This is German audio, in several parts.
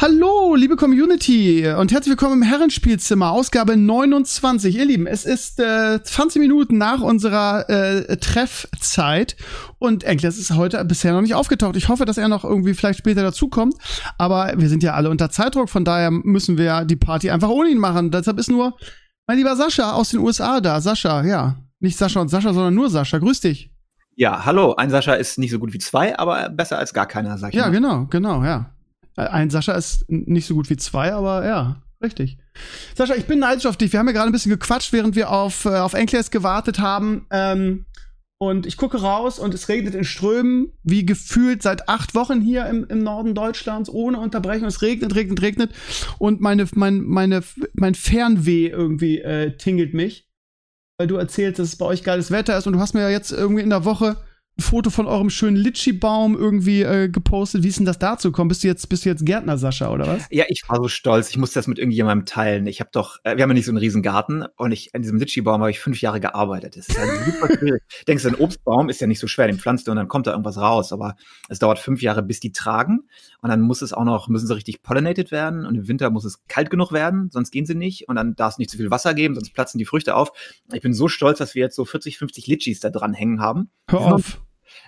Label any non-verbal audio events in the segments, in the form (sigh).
Hallo, liebe Community und herzlich willkommen im Herrenspielzimmer, Ausgabe 29. Ihr Lieben, es ist äh, 20 Minuten nach unserer äh, Treffzeit und Enkles ist heute bisher noch nicht aufgetaucht. Ich hoffe, dass er noch irgendwie vielleicht später dazukommt, aber wir sind ja alle unter Zeitdruck, von daher müssen wir die Party einfach ohne ihn machen. Deshalb ist nur mein lieber Sascha aus den USA da. Sascha, ja, nicht Sascha und Sascha, sondern nur Sascha. Grüß dich. Ja, hallo. Ein Sascha ist nicht so gut wie zwei, aber besser als gar keiner, sag ich Ja, mal. genau, genau, ja. Ein Sascha ist nicht so gut wie zwei, aber ja, richtig. Sascha, ich bin neidisch auf dich. Wir haben ja gerade ein bisschen gequatscht, während wir auf, äh, auf Enkles gewartet haben. Ähm, und ich gucke raus und es regnet in Strömen, wie gefühlt seit acht Wochen hier im, im Norden Deutschlands, ohne Unterbrechung. Es regnet, regnet, regnet. Und meine, mein, meine, mein Fernweh irgendwie äh, tingelt mich. Weil du erzählst, dass es bei euch geiles Wetter ist und du hast mir ja jetzt irgendwie in der Woche ein Foto von eurem schönen Litschi-Baum irgendwie äh, gepostet. Wie ist denn das dazu gekommen? Bist du jetzt, bist du jetzt Gärtner, Sascha, oder was? Ja, ich war so stolz. Ich musste das mit irgendjemandem teilen. Ich habe doch, äh, wir haben ja nicht so einen riesen Garten und ich an diesem Litschi-Baum habe ich fünf Jahre gearbeitet. Das ist halt super schwierig. (laughs) Denkst du, ein Obstbaum ist ja nicht so schwer, den pflanzt du und dann kommt da irgendwas raus. Aber es dauert fünf Jahre, bis die tragen und dann muss es auch noch, müssen sie richtig pollinated werden und im Winter muss es kalt genug werden, sonst gehen sie nicht und dann darf es nicht zu viel Wasser geben, sonst platzen die Früchte auf. Ich bin so stolz, dass wir jetzt so 40, 50 Litchis da dran hängen haben. Hör auf.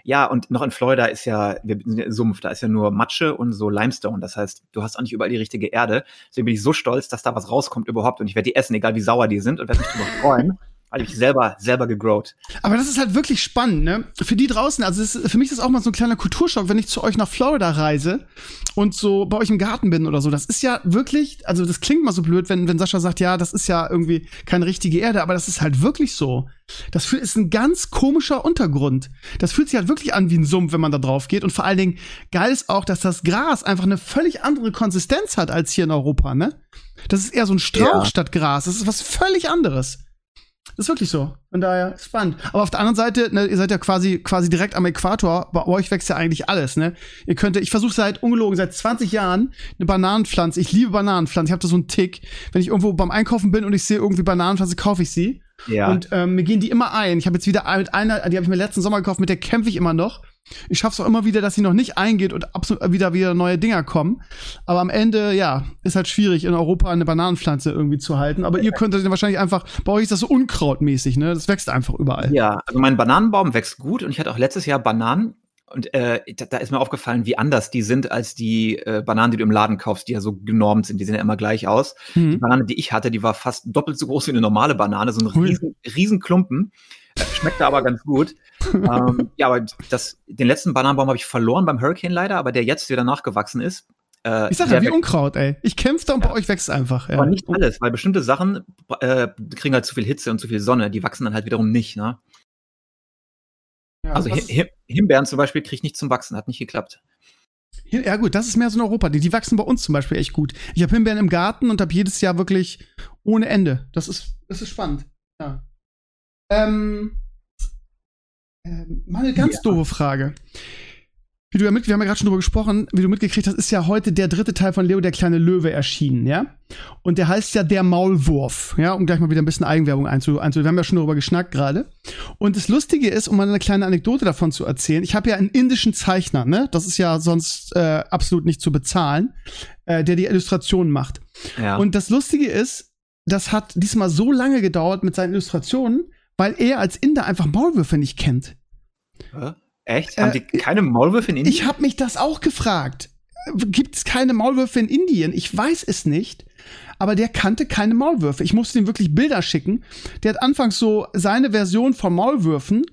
Ja, und noch in Florida ist ja, wir sind ja Sumpf, da ist ja nur Matsche und so Limestone. Das heißt, du hast auch nicht überall die richtige Erde. Deswegen bin ich so stolz, dass da was rauskommt überhaupt. Und ich werde die essen, egal wie sauer die sind und werde mich darüber freuen. (laughs) Weil ich selber, selber gegrowt. Aber das ist halt wirklich spannend, ne? Für die draußen, also ist, für mich ist das auch mal so ein kleiner Kulturschock, wenn ich zu euch nach Florida reise und so bei euch im Garten bin oder so. Das ist ja wirklich, also das klingt mal so blöd, wenn, wenn Sascha sagt, ja, das ist ja irgendwie keine richtige Erde, aber das ist halt wirklich so. Das ist ein ganz komischer Untergrund. Das fühlt sich halt wirklich an wie ein Sumpf, wenn man da drauf geht. Und vor allen Dingen, geil ist auch, dass das Gras einfach eine völlig andere Konsistenz hat als hier in Europa, ne? Das ist eher so ein Strauch Ja. statt Gras. Das ist was völlig anderes. Das ist wirklich so. Von daher ist spannend. Aber auf der anderen Seite, ne, ihr seid ja quasi, quasi direkt am Äquator. Bei euch wächst ja eigentlich alles, ne? Ihr könnt, ich versuche seit ungelogen, seit 20 Jahren eine Bananenpflanze. Ich liebe Bananenpflanzen. Ich habe da so einen Tick. Wenn ich irgendwo beim Einkaufen bin und ich sehe irgendwie Bananenpflanze, kaufe ich sie. Ja. Und ähm, mir gehen die immer ein. Ich habe jetzt wieder mit einer, die habe ich mir letzten Sommer gekauft, mit der kämpfe ich immer noch. Ich schaffe es auch immer wieder, dass sie noch nicht eingeht und absolut wieder wieder neue Dinger kommen. Aber am Ende, ja, ist halt schwierig, in Europa eine Bananenpflanze irgendwie zu halten. Aber ihr könntet den wahrscheinlich einfach, bei euch ist das so unkrautmäßig, ne? Das wächst einfach überall. ja, also mein Bananenbaum wächst gut und ich hatte auch letztes Jahr Bananen. Und äh, da, da ist mir aufgefallen, wie anders die sind als die äh, Bananen, die du im Laden kaufst, die ja so genormt sind. Die sehen ja immer gleich aus. Die Mhm. Banane, die ich hatte, die war fast doppelt so groß wie eine normale Banane, so ein riesen, riesen Klumpen. Äh, Schmeckte aber ganz gut. Ähm, ja, aber das, den letzten Bananenbaum habe ich verloren beim Hurricane leider, aber der jetzt wieder nachgewachsen ist. Äh, Ich sag der ja, wie Unkraut, ey. Ich kämpfe da und bei euch wächst einfach. Ja. aber nicht alles, weil bestimmte Sachen äh, kriegen halt zu viel Hitze und zu viel Sonne, die wachsen dann halt wiederum nicht. Ne? Ja, Also was- Hi- Hi- Himbeeren zum Beispiel kriegt nicht zum Wachsen, hat nicht geklappt. Ja gut, das ist mehr so in Europa. Die, die wachsen bei uns zum Beispiel echt gut. Ich habe Himbeeren im Garten und habe jedes Jahr wirklich ohne Ende. Das ist, das ist spannend. Ja. Ähm, ähm, mal eine ganz Ja. doofe Frage. Wie du ja mit, wir haben ja gerade schon drüber gesprochen, wie du mitgekriegt hast, ist ja heute der dritte Teil von Leo der kleine Löwe erschienen, ja? Und der heißt ja der Maulwurf, ja, um gleich mal wieder ein bisschen Eigenwerbung einzu, einzu wir haben ja schon darüber geschnackt gerade. Und das Lustige ist, um mal eine kleine Anekdote davon zu erzählen, ich habe ja einen indischen Zeichner, ne? Das ist ja sonst äh, absolut nicht zu bezahlen, äh, der die Illustrationen macht. Ja. Und das Lustige ist, das hat diesmal so lange gedauert mit seinen Illustrationen, weil er als Inder einfach Maulwürfe nicht kennt. Hä? Echt? Äh, Haben die keine Maulwürfe in Indien? Ich habe mich das auch gefragt. Gibt es keine Maulwürfe in Indien? Ich weiß es nicht. Aber der kannte keine Maulwürfe. Ich musste ihm wirklich Bilder schicken. Der hat anfangs so seine Version von Maulwürfen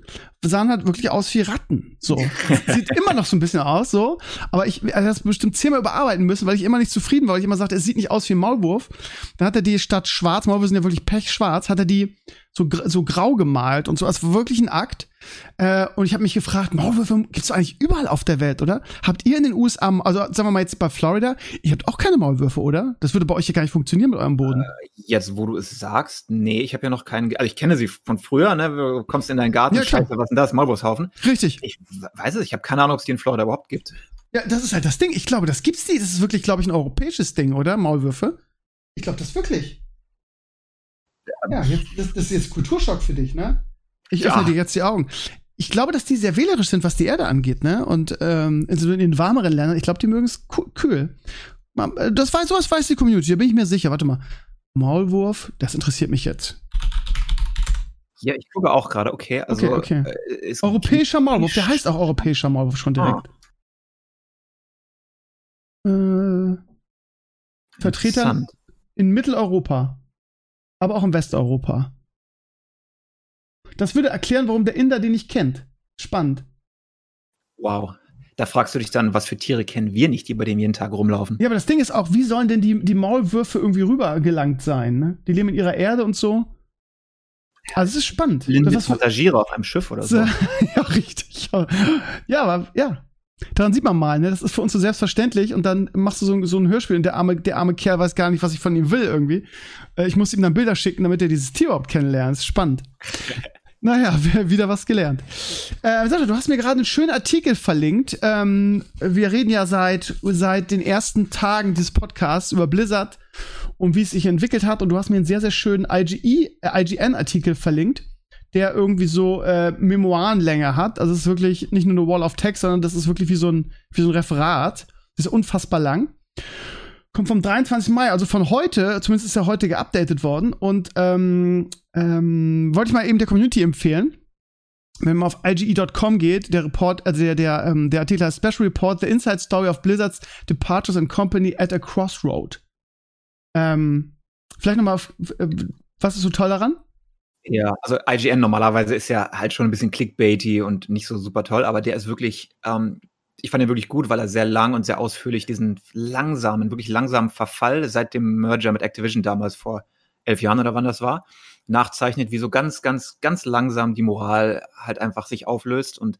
sahen halt wirklich aus wie Ratten. So. (laughs) Sieht immer noch so ein bisschen aus, so. Aber ich er hat das bestimmt zehnmal überarbeiten müssen, weil ich immer nicht zufrieden war, weil ich immer sagte, es sieht nicht aus wie ein Maulwurf. Dann hat er die statt schwarz, Maulwürfe sind ja wirklich pechschwarz, hat er die so, so grau gemalt und so. als wirklich ein Akt. Äh, und ich habe mich gefragt, Maulwürfe gibt's doch eigentlich überall auf der Welt, oder? Habt ihr in den USA, also sagen wir mal jetzt bei Florida, ihr habt auch keine Maulwürfe, oder? Das würde bei euch ja gar nicht funktionieren mit eurem Boden. Äh, jetzt, wo du es sagst, nee, ich habe ja noch keinen, also ich kenne sie von früher, ne? Du kommst in deinen Garten, Ja, scheiße, was ist denn das? Maulwurfshaufen. Richtig. Ich weiß es, ich habe keine Ahnung, ob es die in Florida überhaupt gibt. Ja, das ist halt das Ding. Ich glaube, das gibt's nicht. Das ist wirklich, glaube ich, ein europäisches Ding, oder? Maulwürfe. Ich glaube das wirklich. Ja, jetzt, das, das ist jetzt Kulturschock für dich, ne? Ich Ja. öffne dir jetzt die Augen. Ich glaube, dass die sehr wählerisch sind, was die Erde angeht, ne? Und ähm, in, in den warmeren Ländern, ich glaube, die mögen es kühl. Äh, Das weiß, sowas weiß die Community, da bin ich mir sicher. Warte mal. Maulwurf, das interessiert mich jetzt. Ja, ich gucke auch gerade, okay. Also, Okay, okay. Äh, Europäischer Maulwurf, der heißt auch europäischer Maulwurf schon direkt. Äh, Vertreter in Mitteleuropa, aber auch in Westeuropa. Das würde erklären, warum der Inder den nicht kennt. Spannend. Wow. Da fragst du dich dann, was für Tiere kennen wir nicht, die bei dem jeden Tag rumlaufen? Ja, aber das Ding ist auch, wie sollen denn die, die Maulwürfe irgendwie rübergelangt sein? Ne? Die leben in ihrer Erde und so. Also es ist spannend. Blinde Das Passagiere auf einem Schiff oder (laughs) so. ja, richtig. Ja, aber ja. Daran sieht man mal, ne? Das ist für uns so selbstverständlich und dann machst du so, ein- so ein Hörspiel und der arme, der arme Kerl weiß gar nicht, was ich von ihm will irgendwie. Äh, Ich muss ihm dann Bilder schicken, damit er dieses Tier überhaupt kennenlernt. Das ist spannend. (laughs) Naja, (laughs) wieder was gelernt. Äh, Sascha, du hast mir gerade einen schönen Artikel verlinkt. Ähm, wir reden ja seit, seit den ersten Tagen dieses Podcasts über Blizzard und wie es sich entwickelt hat. Und du hast mir einen sehr, sehr schönen IGE, äh, IGN-Artikel verlinkt, der irgendwie so äh, Memoirenlänge hat. Also es ist wirklich nicht nur eine Wall of Text, sondern das ist wirklich wie so ein, wie so ein Referat. Das ist unfassbar lang. Kommt vom 23. Mai, also von heute, zumindest ist er heute geupdatet worden. Und ähm, ähm, wollte ich mal eben der Community empfehlen. Wenn man auf IGE.com geht, der Report, also der, der, ähm, der Artikel heißt Special Report, The Inside Story of Blizzard's Departures and Company at a Crossroad. Ähm, vielleicht nochmal, äh, was ist so toll daran? Ja, also IGN normalerweise ist ja halt schon ein bisschen clickbaity und nicht so super toll, aber der ist wirklich, ähm, ich fand ihn wirklich gut, weil er sehr lang und sehr ausführlich diesen langsamen, wirklich langsamen Verfall seit dem Merger mit Activision damals vor elf Jahren oder wann das war, nachzeichnet, wie so ganz, ganz, ganz langsam die Moral halt einfach sich auflöst und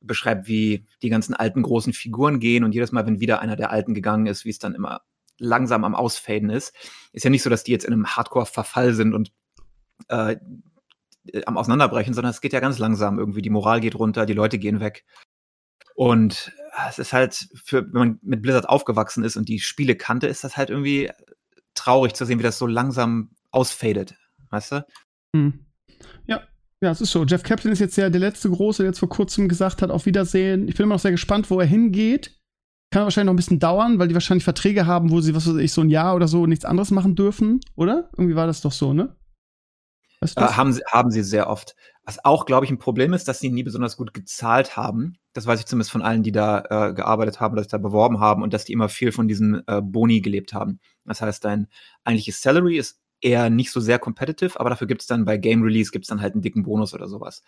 beschreibt, wie die ganzen alten großen Figuren gehen und jedes Mal, wenn wieder einer der Alten gegangen ist, wie es dann immer langsam am Ausfaden ist. Ist ja nicht so, dass die jetzt in einem Hardcore-Verfall sind und äh, am Auseinanderbrechen, sondern es geht ja ganz langsam irgendwie. Die Moral geht runter, die Leute gehen weg. Und äh, es ist halt, für, wenn man mit Blizzard aufgewachsen ist und die Spiele kannte, ist das halt irgendwie traurig zu sehen, wie das so langsam ausfadet. Weißt du? Hm. Ja, ja, es ist so. Jeff Kaplan ist jetzt ja der letzte Große, der jetzt vor kurzem gesagt hat, auf Wiedersehen. Ich bin immer noch sehr gespannt, wo er hingeht. Kann wahrscheinlich noch ein bisschen dauern, weil die wahrscheinlich Verträge haben, wo sie, was weiß ich, so ein Jahr oder so nichts anderes machen dürfen, oder? Irgendwie war das doch so, ne? Weißt du Äh, haben, sie, haben sie sehr oft. Was auch, glaube ich, ein Problem ist, dass sie nie besonders gut gezahlt haben. Das weiß ich zumindest von allen, die da äh, gearbeitet haben oder sich da beworben haben und dass die immer viel von diesen äh, Boni gelebt haben. Das heißt, dein eigentliches Salary ist eher nicht so sehr competitive, aber dafür gibt es dann bei Game Release gibt's dann halt einen dicken Bonus oder sowas.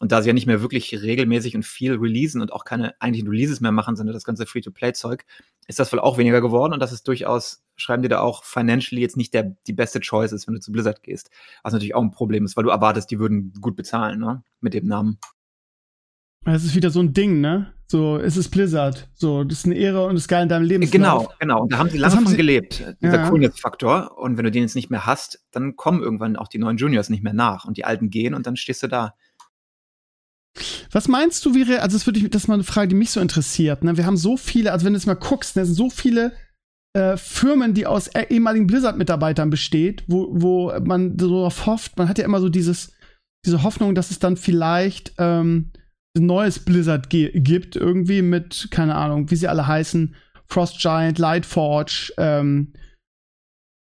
Und da sie ja nicht mehr wirklich regelmäßig und viel releasen und auch keine eigentlichen Releases mehr machen, sondern das ganze Free-to-Play-Zeug, ist das wohl auch weniger geworden und das ist durchaus, schreiben die da auch, financially jetzt nicht der, die beste Choice ist, wenn du zu Blizzard gehst. Was natürlich auch ein Problem ist, weil du erwartest, die würden gut bezahlen, ne? Mit dem Namen. Es ist wieder so ein Ding, ne? So, es ist Blizzard. So, das ist eine Ehre und das ist geil in deinem Lebenslauf. Genau, genau. Und da haben sie lange haben von sie- gelebt. Dieser Ja. Coolness-Faktor. Und wenn du den jetzt nicht mehr hast, dann kommen irgendwann auch die neuen Juniors nicht mehr nach und die alten gehen und dann stehst du da. Was meinst du, wäre, also das, würde ich, das ist mal eine Frage, die mich so interessiert. Ne? Wir haben so viele, also wenn du jetzt mal guckst, ne, es sind so viele äh, Firmen, die aus eh- ehemaligen Blizzard-Mitarbeitern besteht, wo, wo man so darauf hofft, man hat ja immer so dieses, diese Hoffnung, dass es dann vielleicht ähm, neues Blizzard gibt, irgendwie mit, keine Ahnung, wie sie alle heißen, Frost Giant, Lightforge, ähm,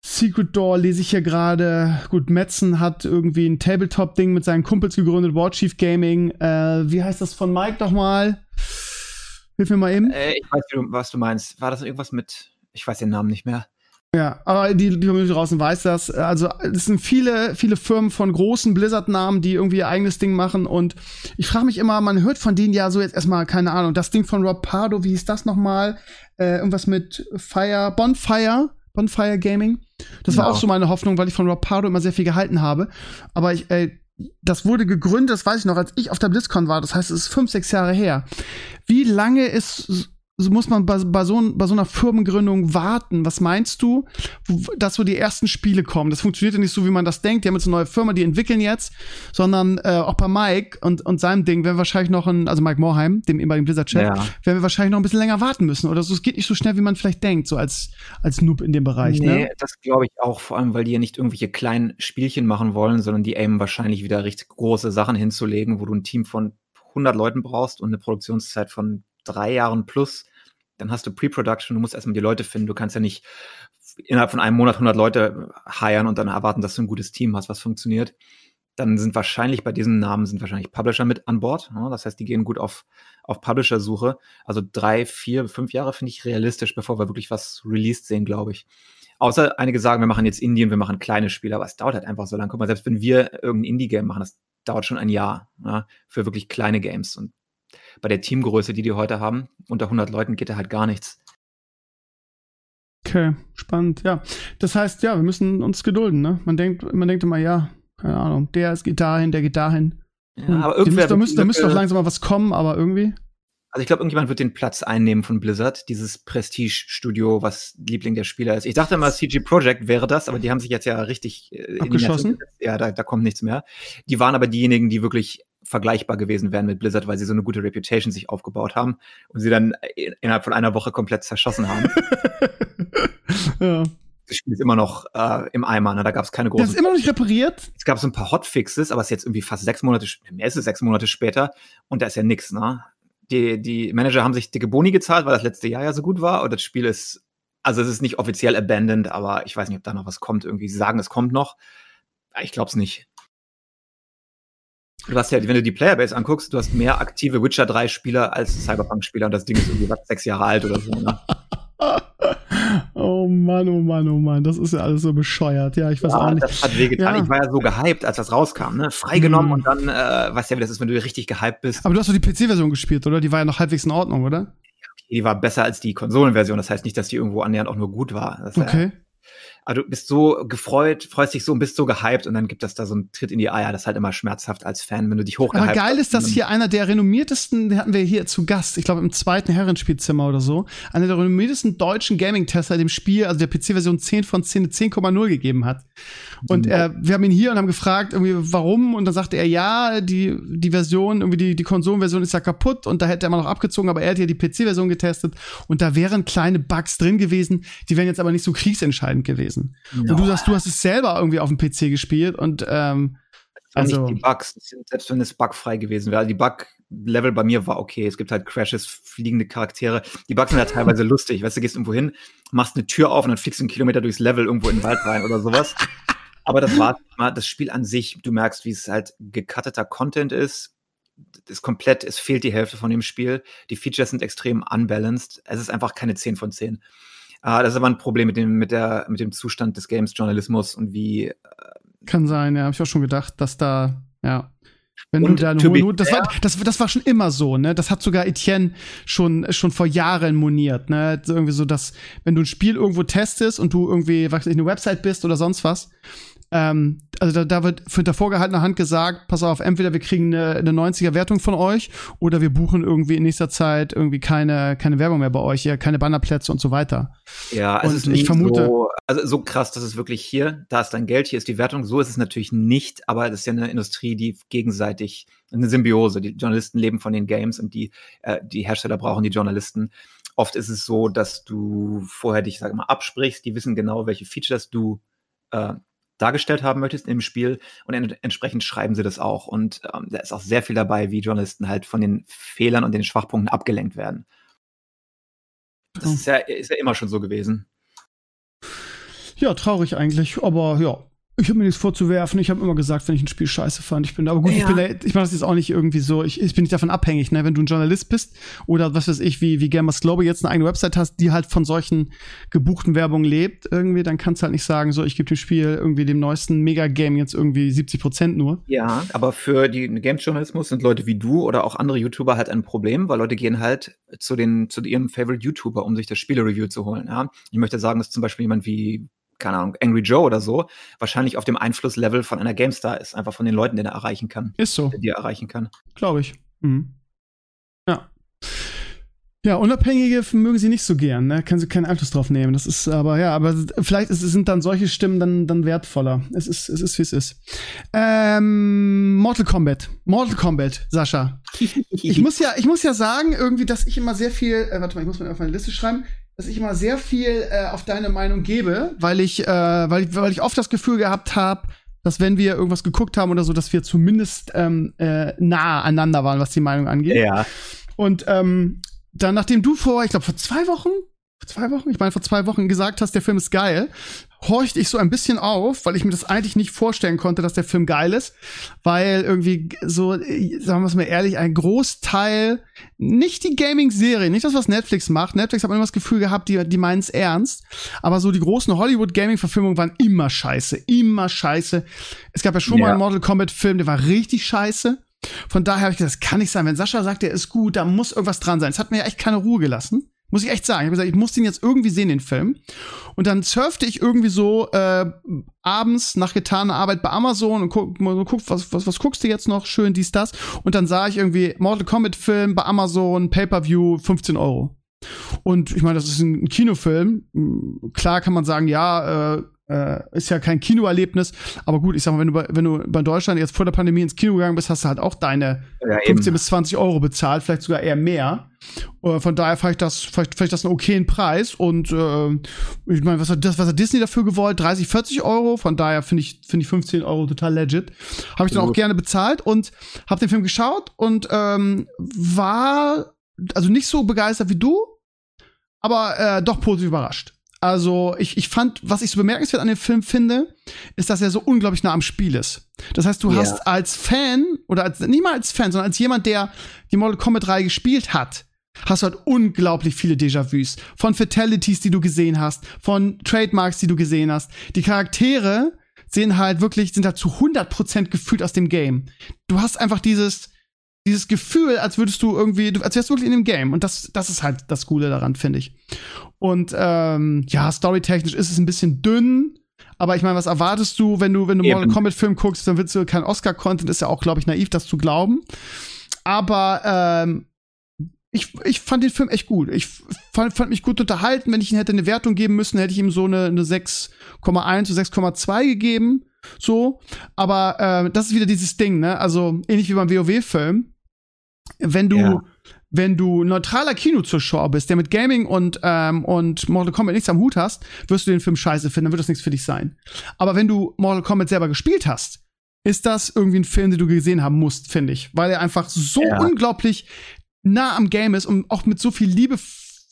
Secret Door lese ich hier gerade. Gut, Metzen hat irgendwie ein Tabletop-Ding mit seinen Kumpels gegründet, Warchief Gaming. Äh, wie heißt das von Mike nochmal? Hilf mir mal eben. Äh, ich weiß, was du meinst. War das irgendwas mit, ich weiß den Namen nicht mehr. Ja, aber die, die Community draußen weiß das. Also, es sind viele, viele Firmen von großen Blizzard-Namen, die irgendwie ihr eigenes Ding machen. Und ich frage mich immer, man hört von denen ja so jetzt erstmal, keine Ahnung, das Ding von Rob Pardo, wie hieß das nochmal? Äh, irgendwas mit Fire, Bonfire, Bonfire Gaming. Das war Genau. auch so meine Hoffnung, weil ich von Rob Pardo immer sehr viel gehalten habe. Aber ich, äh, das wurde gegründet, das weiß ich noch, als ich auf der BlizzCon war. Das heißt, es ist fünf, sechs Jahre her. Wie lange ist muss man bei, bei, so, bei so einer Firmengründung warten? Was meinst du, dass so die ersten Spiele kommen? Das funktioniert ja nicht so, wie man das denkt. Die haben jetzt eine neue Firma, die entwickeln jetzt, sondern äh, auch bei Mike und, und seinem Ding werden wir wahrscheinlich noch ein, also Mike Morheim, dem ehemaligen Blizzard-Chef, ja. werden wir wahrscheinlich noch ein bisschen länger warten müssen. Oder so, es geht nicht so schnell, wie man vielleicht denkt, so als, als Noob in dem Bereich. Nee, ne? das glaube ich auch, vor allem, weil die ja nicht irgendwelche kleinen Spielchen machen wollen, sondern die aimen wahrscheinlich wieder richtig große Sachen hinzulegen, wo du ein Team von 100 Leuten brauchst und eine Produktionszeit von drei Jahren plus, dann hast du Pre-Production, du musst erstmal die Leute finden. Du kannst ja nicht innerhalb von einem Monat 100 Leute heiern und dann erwarten, dass du ein gutes Team hast, was funktioniert. Dann sind wahrscheinlich bei diesen Namen sind wahrscheinlich Publisher mit an Bord. Ja, das heißt, die gehen gut auf, auf Publisher-Suche. Also drei, vier, fünf Jahre finde ich realistisch, bevor wir wirklich was released sehen, glaube ich. Außer einige sagen, wir machen jetzt Indie und wir machen kleine Spiele, aber es dauert halt einfach so lange. Guck mal, selbst wenn wir irgendein Indie-Game machen, das dauert schon ein Jahr ja, für wirklich kleine Games. Und bei der Teamgröße, die die heute haben, unter 100 Leuten geht da halt gar nichts. Okay, spannend, ja. Das heißt, ja, wir müssen uns gedulden, ne? Man denkt, man denkt immer, ja, keine Ahnung, der geht dahin, der geht dahin. Ja, aber irgendwer da müsste, da müsste doch langsam mal was kommen, aber irgendwie. Also ich glaube, irgendjemand wird den Platz einnehmen von Blizzard, dieses Prestige-Studio, was Liebling der Spieler ist. Ich dachte immer, CG Projekt wäre das, aber die haben sich jetzt ja richtig äh, abgeschossen. ja, da, da kommt nichts mehr. Die waren aber diejenigen, die wirklich vergleichbar gewesen wären mit Blizzard, weil sie so eine gute Reputation sich aufgebaut haben und sie dann innerhalb von einer Woche komplett zerschossen haben. (laughs) ja. Das Spiel ist immer noch äh, im Eimer, ne? da gab es keine großen. Das ist immer noch nicht repariert? Es gab so ein paar Hotfixes, aber es ist jetzt irgendwie fast sechs Monate, mehr ist es sechs Monate später und da ist ja nix, ne? Die, die Manager haben sich dicke Boni gezahlt, weil das letzte Jahr ja so gut war und das Spiel ist, also es ist nicht offiziell abandoned, aber ich weiß nicht, ob da noch was kommt irgendwie. Sie sagen, es kommt noch. Ich glaube es nicht. Du hast ja, wenn du die Playerbase anguckst, du hast mehr aktive Witcher 3 Spieler als Cyberpunk Spieler und das Ding ist irgendwie was, sechs Jahre alt oder so. Ne? (laughs) oh Mann, oh Mann, oh Mann, das ist ja alles so bescheuert. Ja, ich weiß ja, auch nicht. Das hat wehgetan. Ja. Ich war ja so gehyped, als das rauskam, ne? Freigenommen mhm. und dann, äh, weißt ja, wie das ist, wenn du richtig gehyped bist. Aber du hast doch die PC-Version gespielt, oder? Die war ja noch halbwegs in Ordnung, oder? Die war besser als die Konsolenversion. Das heißt nicht, dass die irgendwo annähernd auch nur gut war. Das, okay. Du bist so gefreut, freust dich so und bist so gehypt und dann gibt es da so einen Tritt in die Eier. Das ist halt immer schmerzhaft als Fan, wenn du dich hochgehypt Aber geil ist, dass hier einer der renommiertesten, den hatten wir hier zu Gast, ich glaube im zweiten Herrenspielzimmer oder so, einer der renommiertesten deutschen Gaming-Tester dem Spiel, also der PC-Version 10 von 10, 10,0 gegeben hat. Und mhm. äh, wir haben ihn hier und haben gefragt, irgendwie, warum? Und dann sagte er, ja, die, die Version, irgendwie die, die Konsolenversion ist ja kaputt und da hätte er mal noch abgezogen, aber er hat ja die PC-Version getestet und da wären kleine Bugs drin gewesen, die wären jetzt aber nicht so kriegsentscheidend gewesen. No. Und du sagst, du hast es selber irgendwie auf dem PC gespielt und ähm, also nicht die Bugs, selbst wenn es bugfrei gewesen wäre. Also die Bug-Level bei mir war okay. Es gibt halt Crashes, fliegende Charaktere. Die Bugs sind ja teilweise (laughs) lustig. Weißt du, gehst irgendwo hin, machst eine Tür auf und dann fliegst du einen Kilometer durchs Level irgendwo in den Wald rein oder sowas. Aber das war mal das Spiel an sich. Du merkst, wie es halt gecutteter Content ist. Ist komplett, es fehlt die Hälfte von dem Spiel. Die Features sind extrem unbalanced. Es ist einfach keine 10 von 10. Uh, ah, das ist aber ein Problem mit dem, mit der, mit dem Zustand des Games-Journalismus und wie. Äh, Kann sein, ja, habe ich auch schon gedacht, dass da, ja. Wenn und du da nur, das, war, das, das war schon immer so, ne? Das hat sogar Etienne schon, schon vor Jahren moniert, ne? Irgendwie so, dass, wenn du ein Spiel irgendwo testest und du irgendwie, weiß ich, eine Website bist oder sonst was, ähm, also da, da wird hinter vorgehaltener Hand gesagt, pass auf, entweder wir kriegen eine, eine 90er-Wertung von euch oder wir buchen irgendwie in nächster Zeit irgendwie keine, keine Werbung mehr bei euch, ja, keine Bannerplätze und so weiter. Ja, es und ist nicht ich vermute, so, also so krass, dass es wirklich hier, da ist dein Geld, hier ist die Wertung, so ist es natürlich nicht, aber das ist ja eine Industrie, die gegenseitig, eine Symbiose, die Journalisten leben von den Games und die, äh, die Hersteller brauchen die Journalisten. Oft ist es so, dass du vorher dich, sag mal, absprichst, die wissen genau, welche Features du äh, dargestellt haben möchtest im Spiel und ent entsprechend schreiben sie das auch. Und ähm, da ist auch sehr viel dabei, wie Journalisten halt von den Fehlern und den Schwachpunkten abgelenkt werden. Das ist ja, ist ja immer schon so gewesen. Ja, traurig eigentlich, aber ja, ich habe mir nichts vorzuwerfen. Ich habe immer gesagt, wenn ich ein Spiel scheiße fand, ich bin aber gut, ja. ich bin da, ich mache das jetzt auch nicht irgendwie so, ich, ich bin nicht davon abhängig, ne, wenn du ein Journalist bist oder was weiß ich, wie wie Gamers Global jetzt eine eigene Website hast, die halt von solchen gebuchten Werbungen lebt, irgendwie, dann kannst du halt nicht sagen, so ich gebe dem Spiel irgendwie dem neuesten Mega Game jetzt irgendwie 70 Prozent nur. Ja, aber für den Games Journalismus sind Leute wie du oder auch andere YouTuber halt ein Problem, weil Leute gehen halt zu den zu ihrem Favorite YouTuber, um sich das Spiele-Review zu holen. Ja? Ich möchte sagen, dass zum Beispiel jemand wie keine Ahnung, Angry Joe oder so, wahrscheinlich auf dem Einflusslevel von einer GameStar ist, einfach von den Leuten, den er erreichen kann. Ist so. Die er erreichen kann. Glaube ich. Mhm. Ja. Ja, Unabhängige mögen sie nicht so gern, ne? Können sie keinen Einfluss drauf nehmen. Das ist aber, ja, aber vielleicht ist, sind dann solche Stimmen dann, dann wertvoller. Es ist, es ist, wie es ist. Ähm, Mortal Kombat. Mortal Kombat, Sascha. ich muss ja, ich muss ja sagen, irgendwie, dass ich immer sehr viel, äh, warte mal, ich muss mal auf meine Liste schreiben, dass ich immer sehr viel äh, auf deine Meinung gebe, weil ich, äh, weil ich, weil ich oft das Gefühl gehabt habe, dass wenn wir irgendwas geguckt haben oder so, dass wir zumindest ähm, äh, nah aneinander waren, was die Meinung angeht. Ja. Und ähm, dann, nachdem du vor, ich glaube, vor zwei Wochen, vor zwei Wochen, ich meine, vor zwei Wochen gesagt hast, der Film ist geil, horchte ich so ein bisschen auf, weil ich mir das eigentlich nicht vorstellen konnte, dass der Film geil ist, weil irgendwie so, sagen wir es mal ehrlich, ein Großteil, nicht die Gaming-Serie, nicht das, was Netflix macht. Netflix hat immer das Gefühl gehabt, die, die meinen es ernst, aber so die großen Hollywood-Gaming-Verfilmungen waren immer scheiße, immer scheiße. Es gab ja schon ja. mal einen Mortal Kombat-Film, der war richtig scheiße. Von daher habe ich gesagt, das kann nicht sein. Wenn Sascha sagt, der ist gut, da muss irgendwas dran sein. Es hat mir ja echt keine Ruhe gelassen. Muss ich echt sagen. Ich habe gesagt, ich muss den jetzt irgendwie sehen, den Film. Und dann surfte ich irgendwie so äh, abends nach getaner Arbeit bei Amazon und guck, guck was, was, was guckst du jetzt noch? Schön dies, das. Und dann sah ich irgendwie Mortal Kombat Film bei Amazon, Pay-Per-View, 15 Euro. Und ich meine, das ist ein Kinofilm. Klar kann man sagen, ja, äh, äh, ist ja kein Kinoerlebnis, aber gut, ich sag mal, wenn du bei, wenn du bei Deutschland jetzt vor der Pandemie ins Kino gegangen bist, hast du halt auch deine ja, 15 bis 20 Euro bezahlt, vielleicht sogar eher mehr. Äh, von daher fand ich das, vielleicht, vielleicht das einen okayen Preis und äh, ich meine, was hat das, was hat Disney dafür gewollt? 30, 40 Euro. Von daher finde ich, finde ich 15 Euro total legit. Habe ich dann auch gerne bezahlt und habe den Film geschaut und ähm, war also nicht so begeistert wie du, aber äh, doch positiv überrascht. Also ich, ich fand, was ich so bemerkenswert an dem Film finde, ist, dass er so unglaublich nah am Spiel ist. Das heißt, du yeah. hast als Fan oder als, nicht mal als Fan, sondern als jemand, der die Mortal Kombat 3 gespielt hat, hast du halt unglaublich viele Déjà-vus. Von Fatalities, die du gesehen hast, von Trademarks, die du gesehen hast. Die Charaktere sehen halt wirklich, sind halt zu 100% gefühlt aus dem Game. Du hast einfach dieses, dieses Gefühl, als würdest du irgendwie, als wärst du wirklich in dem Game. Und das, das ist halt das Coole daran, finde ich. Und ähm, ja, storytechnisch ist es ein bisschen dünn. Aber ich meine, was erwartest du, wenn du, wenn du Mortal Kombat Film guckst, dann willst du kein Oscar-Content, ist ja auch, glaube ich, naiv, das zu glauben. Aber ähm, ich, ich fand den Film echt gut. Ich fand, fand mich gut unterhalten. Wenn ich ihm hätte eine Wertung geben müssen, hätte ich ihm so eine, eine 6,1 zu 6,2 gegeben. So. Aber äh, das ist wieder dieses Ding, ne? Also ähnlich wie beim WoW-Film. Wenn du, ja wenn du neutraler Kinozuschauer bist, der mit Gaming und, ähm, und Mortal Kombat nichts am Hut hast, wirst du den Film scheiße finden, dann wird das nichts für dich sein. Aber wenn du Mortal Kombat selber gespielt hast, ist das irgendwie ein Film, den du gesehen haben musst, finde ich. Weil er einfach so ja. unglaublich nah am Game ist und auch mit so viel Liebe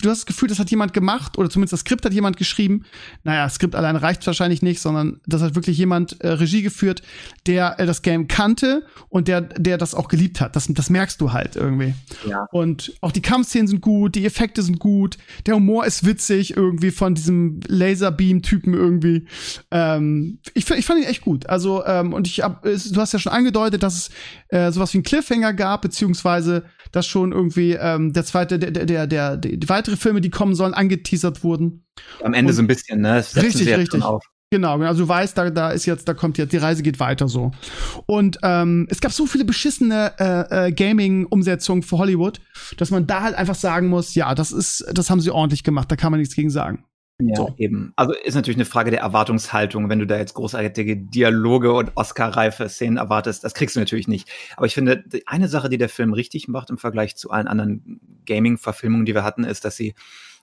du hast das Gefühl, das hat jemand gemacht oder zumindest das Skript hat jemand geschrieben. Naja, Skript alleine reicht wahrscheinlich nicht, sondern das hat wirklich jemand äh, Regie geführt, der äh, das Game kannte und der, der das auch geliebt hat. Das, das merkst du halt irgendwie. Ja. Und auch die Kampfszenen sind gut, die Effekte sind gut, der Humor ist witzig irgendwie von diesem Laserbeam-Typen irgendwie. Ähm, ich, ich fand ihn echt gut. Also, ähm, und ich hab, du hast ja schon angedeutet, dass es äh, sowas wie einen Cliffhanger gab, beziehungsweise dass schon irgendwie ähm, der zweite, der, der, der, der, die weitere Filme, die kommen sollen, angeteasert wurden. Am Ende und so ein bisschen, ne? Das richtig, richtig. Genau, also du weißt, da, da ist jetzt, da kommt jetzt, die Reise geht weiter so. Und ähm, es gab so viele beschissene äh, äh, Gaming-Umsetzungen für Hollywood, dass man da halt einfach sagen muss, ja, das ist, das haben sie ordentlich gemacht, da kann man nichts gegen sagen. Ja, so. eben. Also ist natürlich eine Frage der Erwartungshaltung, wenn du da jetzt großartige Dialoge und Oscar-reife Szenen erwartest. Das kriegst du natürlich nicht. Aber ich finde, eine Sache, die der Film richtig macht im Vergleich zu allen anderen Gaming-Verfilmungen, die wir hatten, ist, dass sie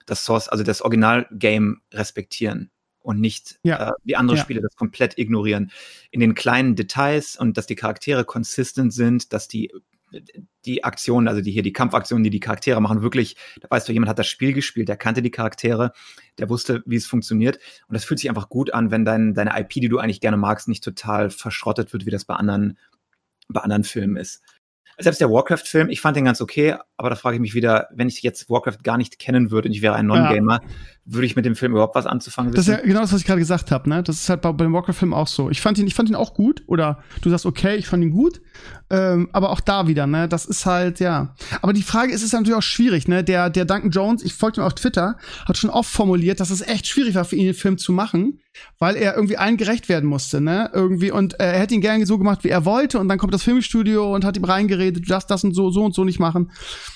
das Source, also das Original-Game respektieren und nicht ja. äh, wie andere ja. Spiele das komplett ignorieren. In den kleinen Details und dass die Charaktere consistent sind, dass die die Aktionen, also die hier die Kampfaktionen, die die Charaktere machen, wirklich, da weißt du, jemand hat das Spiel gespielt, der kannte die Charaktere, der wusste, wie es funktioniert. Und das fühlt sich einfach gut an, wenn dein, deine IP, die du eigentlich gerne magst, nicht total verschrottet wird, wie das bei anderen, bei anderen Filmen ist. Selbst der Warcraft-Film, ich fand den ganz okay, aber da frage ich mich wieder, wenn ich jetzt Warcraft gar nicht kennen würde und ich wäre ein Non-Gamer, ja. Würde ich mit dem Film überhaupt was anzufangen wissen? Das ist ja genau das, was ich gerade gesagt habe, ne? Das ist halt bei, bei dem Warcraft-Film auch so. Ich fand ihn, ich fand ihn auch gut, oder du sagst, okay, ich fand ihn gut, ähm, aber auch da wieder, ne? Das ist halt, ja. Aber die Frage ist, es ist natürlich auch schwierig, ne? Der, der Duncan Jones, ich folge ihm auf Twitter, hat schon oft formuliert, dass es echt schwierig war für ihn, den Film zu machen, weil er irgendwie allen gerecht werden musste, ne? Irgendwie, und äh, er hätte ihn gerne so gemacht, wie er wollte, und dann kommt das Filmstudio und hat ihm reingeredet, du darfst das und so, so und so nicht machen.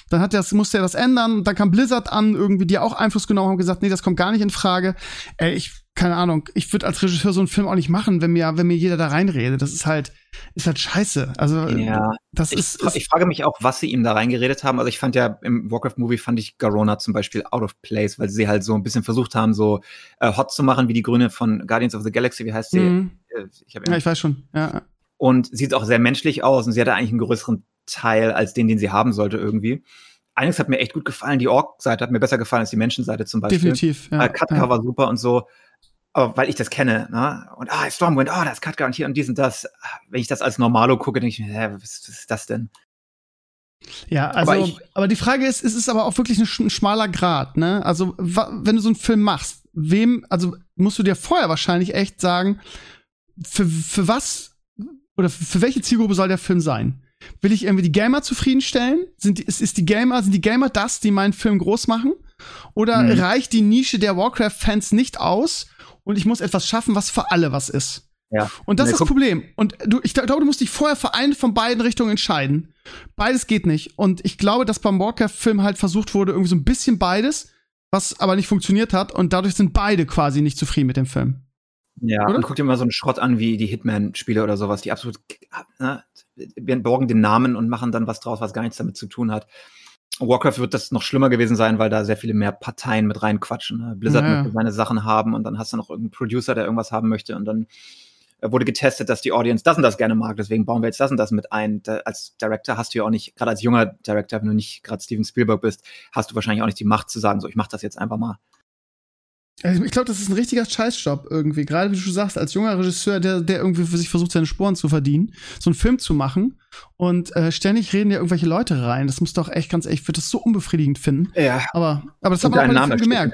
Dann hat das, musste er das ändern. Dann kam Blizzard an, irgendwie, die auch Einfluss genommen haben, gesagt, nee, das kommt gar nicht in Frage. Ey, ich, keine Ahnung, ich würde als Regisseur so einen Film auch nicht machen, wenn mir, wenn mir jeder da reinredet. Das ist halt, ist halt scheiße. Also, ja, das ich, ist, ist ich frage mich auch, was sie ihm da reingeredet haben. Also ich fand ja im Warcraft-Movie fand ich Garona zum Beispiel out of place, weil sie halt so ein bisschen versucht haben, so äh, hot zu machen wie die Grüne von Guardians of the Galaxy. Wie heißt sie? Mhm. Äh, Ich ja, ich weiß schon. Ja. und sieht auch sehr menschlich aus und sie hatte eigentlich einen größeren Teil als den, den sie haben sollte irgendwie. Einiges hat mir echt gut gefallen. Die Ork-Seite hat mir besser gefallen als die Menschenseite zum Beispiel. Definitiv. Ja, äh, Katka ja. war super und so. Aber weil ich das kenne, ne? Und ah, Stormwind, ah, da ist Katka und hier und dies und das. Wenn ich das als Normalo gucke, denke ich mir, hä, was, was ist das denn? Ja, also, Aber aber, ich- die Frage ist, es ist aber auch wirklich ein, ein schmaler Grad, ne? Also, wenn du so einen Film machst, wem, also musst du dir vorher wahrscheinlich echt sagen, für, für was oder für welche Zielgruppe soll der Film sein? Will ich irgendwie die Gamer zufriedenstellen? Sind die, ist, ist die Gamer, sind die Gamer das, die meinen Film groß machen? Oder Mhm. reicht die Nische der Warcraft-Fans nicht aus und ich muss etwas schaffen, was für alle was ist? Ja. Und das Nee, ist das Problem. Und du, ich glaube, du musst dich vorher für eine von beiden Richtungen entscheiden. Beides geht nicht. Und ich glaube, dass beim Warcraft-Film halt versucht wurde, irgendwie so ein bisschen beides, was aber nicht funktioniert hat. Und dadurch sind beide quasi nicht zufrieden mit dem Film. Ja, Oder? und guck dir mal so einen Schrott an wie die Hitman-Spiele oder sowas, die absolut, ne, wir borgen den Namen und machen dann was draus, was gar nichts damit zu tun hat. Warcraft wird das noch schlimmer gewesen sein, weil da sehr viele mehr Parteien mit reinquatschen. Ne? Blizzard Ja, ja. möchte seine Sachen haben und dann hast du noch irgendeinen Producer, der irgendwas haben möchte und dann äh, wurde getestet, dass die Audience das und das gerne mag, deswegen bauen wir jetzt das und das mit ein. Da, als Director hast du ja auch nicht, gerade als junger Director, wenn du nicht gerade Steven Spielberg bist, hast du wahrscheinlich auch nicht die Macht zu sagen, so ich mach das jetzt einfach mal. Also ich glaube, das ist ein richtiger Scheißjob irgendwie. Gerade wie du schon sagst, als junger Regisseur, der, der irgendwie für sich versucht, seine Sporen zu verdienen, so einen Film zu machen. Und äh, ständig reden ja irgendwelche Leute rein. Das muss doch echt ganz echt, ich würde das so unbefriedigend finden. Ja. Aber, aber das hat Und man auch Name gemerkt.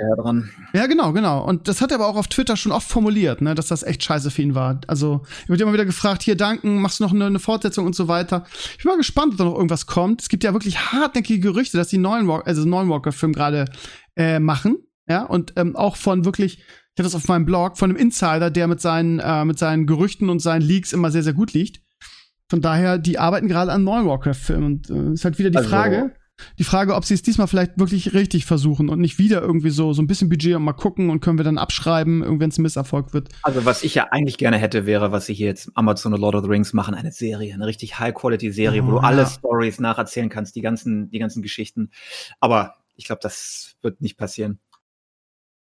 Ja, genau, genau. Und das hat er aber auch auf Twitter schon oft formuliert, ne, dass das echt scheiße für ihn war. Also, ich wird immer wieder gefragt, hier danken, machst du noch eine, eine Fortsetzung und so weiter. Ich bin mal gespannt, ob da noch irgendwas kommt. Es gibt ja wirklich hartnäckige Gerüchte, dass die neuen Walker, also neuen Walker-Film gerade äh, machen. Ja, und ähm, auch von wirklich, ich hatte das auf meinem Blog, von einem Insider, der mit seinen, äh, mit seinen Gerüchten und seinen Leaks immer sehr, sehr gut liegt. Von daher, die arbeiten gerade an neuen Warcraft-Filmen. Und äh, ist halt wieder die Also- Frage, die Frage, ob sie es diesmal vielleicht wirklich richtig versuchen und nicht wieder irgendwie so, so ein bisschen Budget und mal gucken und können wir dann abschreiben, wenn es ein Misserfolg wird. Also was ich ja eigentlich gerne hätte, wäre, was sie hier jetzt Amazon und Lord of the Rings machen, eine Serie, eine richtig High-Quality-Serie, wo Oh, du ja. alle Stories nacherzählen kannst, die ganzen, die ganzen Geschichten. Aber ich glaube, das wird nicht passieren.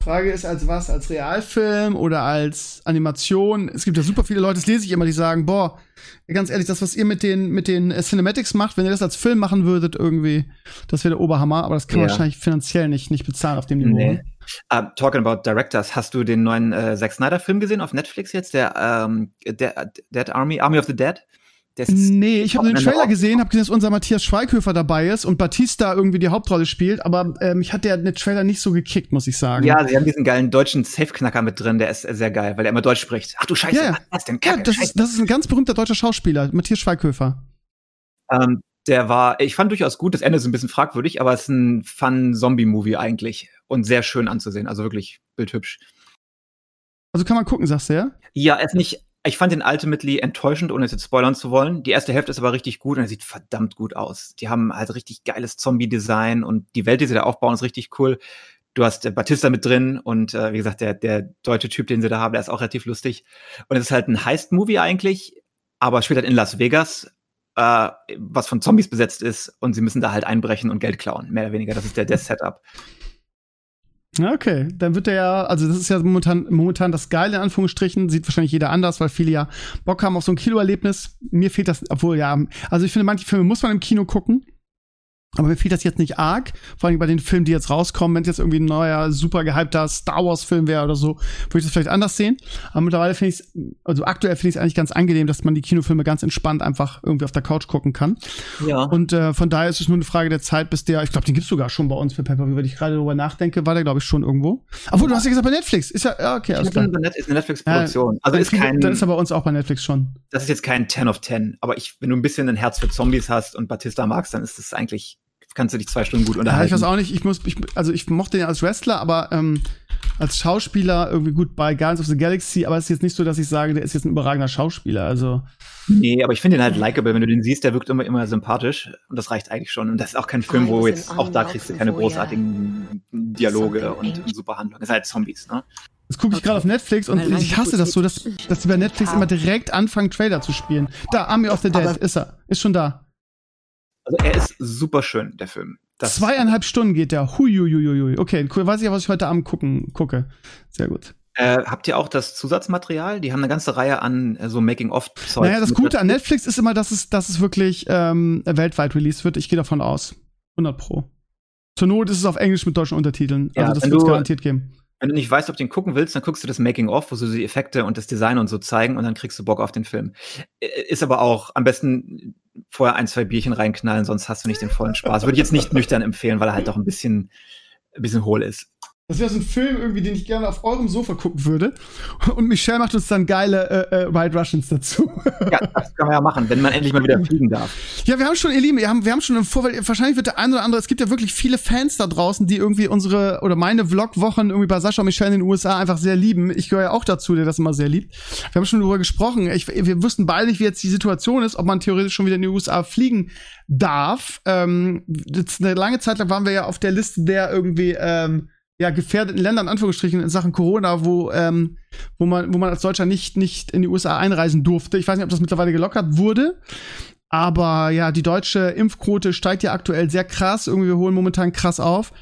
Frage ist, als was? Als Realfilm oder als Animation? Es gibt ja super viele Leute, das lese ich immer, die sagen, boah, ganz ehrlich, das, was ihr mit den, mit den äh, Cinematics macht, wenn ihr das als Film machen würdet, irgendwie, das wäre der Oberhammer, aber das kann man Ja. wahrscheinlich finanziell nicht, nicht bezahlen auf dem Niveau. ne? Uh, talking about Directors, hast du den neuen äh, Zack Snyder-Film gesehen auf Netflix jetzt? Der ähm, der Dead Army, Army of the Dead? Ist Nee, ich habe den Wochenende Trailer gesehen, habe gesehen, dass unser Matthias Schweighöfer dabei ist und Batista irgendwie die Hauptrolle spielt, aber äh, mich hat der, der Trailer nicht so gekickt, muss ich sagen. Ja, sie haben diesen geilen deutschen Safe-Knacker mit drin, der ist sehr geil, weil er immer Deutsch spricht. Ach du Scheiße, Ja, ja. was das denn? Ja, Kacke, das Scheiße. ist, das ist ein ganz berühmter deutscher Schauspieler, Matthias Schweighöfer. Ähm, der war, ich fand durchaus gut, das Ende ist ein bisschen fragwürdig, aber es ist ein Fun-Zombie-Movie eigentlich und sehr schön anzusehen, also wirklich bildhübsch. Also kann man gucken, sagst du, ja? Ja, er ist nicht, ich fand den ultimately enttäuschend, ohne es jetzt spoilern zu wollen. Die erste Hälfte ist aber richtig gut und er sieht verdammt gut aus. Die haben halt richtig geiles Zombie-Design und die Welt, die sie da aufbauen, ist richtig cool. Du hast äh, Batista mit drin und äh, wie gesagt, der, der deutsche Typ, den sie da haben, der ist auch relativ lustig. Und es ist halt ein Heist-Movie eigentlich, aber spielt halt in Las Vegas, äh, was von Zombies besetzt ist und sie müssen da halt einbrechen und Geld klauen, mehr oder weniger. Das ist der, der (laughs) Setup. Okay. Dann wird der ja, also das ist ja momentan, momentan das Geile in Anführungsstrichen, sieht wahrscheinlich jeder anders, weil viele ja Bock haben auf so ein Kinoerlebnis. Mir fehlt das, obwohl ja, also ich finde, manche Filme muss man im Kino gucken. Aber mir fehlt das jetzt nicht arg, vor allem bei den Filmen, die jetzt rauskommen, wenn es jetzt irgendwie ein neuer, super gehypter Star Wars-Film wäre oder so, würde ich das vielleicht anders sehen. Aber mittlerweile finde ich es, also aktuell finde ich es eigentlich ganz angenehm, dass man die Kinofilme ganz entspannt einfach irgendwie auf der Couch gucken kann. Ja. Und äh, von daher ist es nur eine Frage der Zeit, bis der, ich glaube, den gibt's sogar schon bei uns für Pepper, wenn ich gerade darüber nachdenke, war der, glaube ich, schon irgendwo. Obwohl, du hast ja gesagt, bei Netflix. Ist ja, ja okay, alles ist eine ist eine Netflix-Produktion. also Dann ist kein, Dann ist er bei uns auch bei Netflix schon. das ist jetzt kein 10 of 10, aber ich, wenn du ein bisschen ein Herz für Zombies hast und Batista magst, dann ist das eigentlich kannst du dich zwei Stunden gut Ja, unterhalten. ich weiß auch nicht, ich muss, ich, also ich mochte ihn als Wrestler, aber ähm, als Schauspieler irgendwie gut bei Guardians of the Galaxy, aber es ist jetzt nicht so, dass ich sage, der ist jetzt ein überragender Schauspieler. Also Nee, aber ich finde ihn halt likable. Wenn du den siehst, der wirkt immer, immer sympathisch. Und das reicht eigentlich schon. Und das ist auch kein Film, wo jetzt, auch da kriegst du keine großartigen Dialoge und super Handlungen. Das sind halt Zombies, ne? Jetzt gucke ich gerade auf Netflix und ich hasse das so, dass, dass die bei Netflix immer direkt anfangen, Trailer zu spielen. Da, Army of the Dead, Aber- ist er. Ist schon da. Also er ist super schön, der Film. Das, Zweieinhalb Stunden geht der. Huiuiuiui. Okay, cool. Weiß ich ja, was ich heute Abend gucken, gucke. Sehr gut. Äh, habt ihr auch das Zusatzmaterial? Die haben eine ganze Reihe an äh, so Making-of-Zeug. Naja, das Gute an. Netflix ist immer, dass es, dass es wirklich ähm, weltweit released wird. Ich gehe davon aus. 100 Pro. Zur Not ist es auf Englisch mit deutschen Untertiteln. Ja, also das wird es garantiert geben. Wenn du nicht weißt, ob du den gucken willst, dann guckst du das Making-of, wo sie die Effekte und das Design und so zeigen und dann kriegst du Bock auf den Film. Äh, Ist aber auch am besten vorher ein, zwei Bierchen reinknallen, sonst hast du nicht den vollen Spaß. Würde ich jetzt nicht nüchtern empfehlen, weil er halt doch ein bisschen, ein bisschen hohl ist. Das wäre so ein Film irgendwie, den ich gerne auf eurem Sofa gucken würde. Und Michelle macht uns dann geile äh, äh, White Russians dazu. Ja, das kann man ja machen, wenn man endlich mal wieder fliegen darf. Ja, wir haben schon, ihr Lieben, wir haben, wir haben schon im Vorfeld, wahrscheinlich wird der ein oder andere, es gibt ja wirklich viele Fans da draußen, die irgendwie unsere oder meine Vlog-Wochen irgendwie bei Sascha und Michelle in den USA einfach sehr lieben. Ich gehöre ja auch dazu, der das immer sehr liebt. Wir haben schon darüber gesprochen. Ich, wir wussten beide nicht, wie jetzt die Situation ist, ob man theoretisch schon wieder in die USA fliegen darf. Ähm, jetzt eine lange Zeit lang waren wir ja auf der Liste der irgendwie, ähm, ja, gefährdeten Länder, in Anführungsstrichen, in Sachen Corona, wo, ähm, wo man, wo man als Deutscher nicht, nicht in die USA einreisen durfte. Ich weiß nicht, ob das mittlerweile gelockert wurde. Aber ja, die deutsche Impfquote steigt ja aktuell sehr krass. Irgendwie, wir holen momentan krass auf.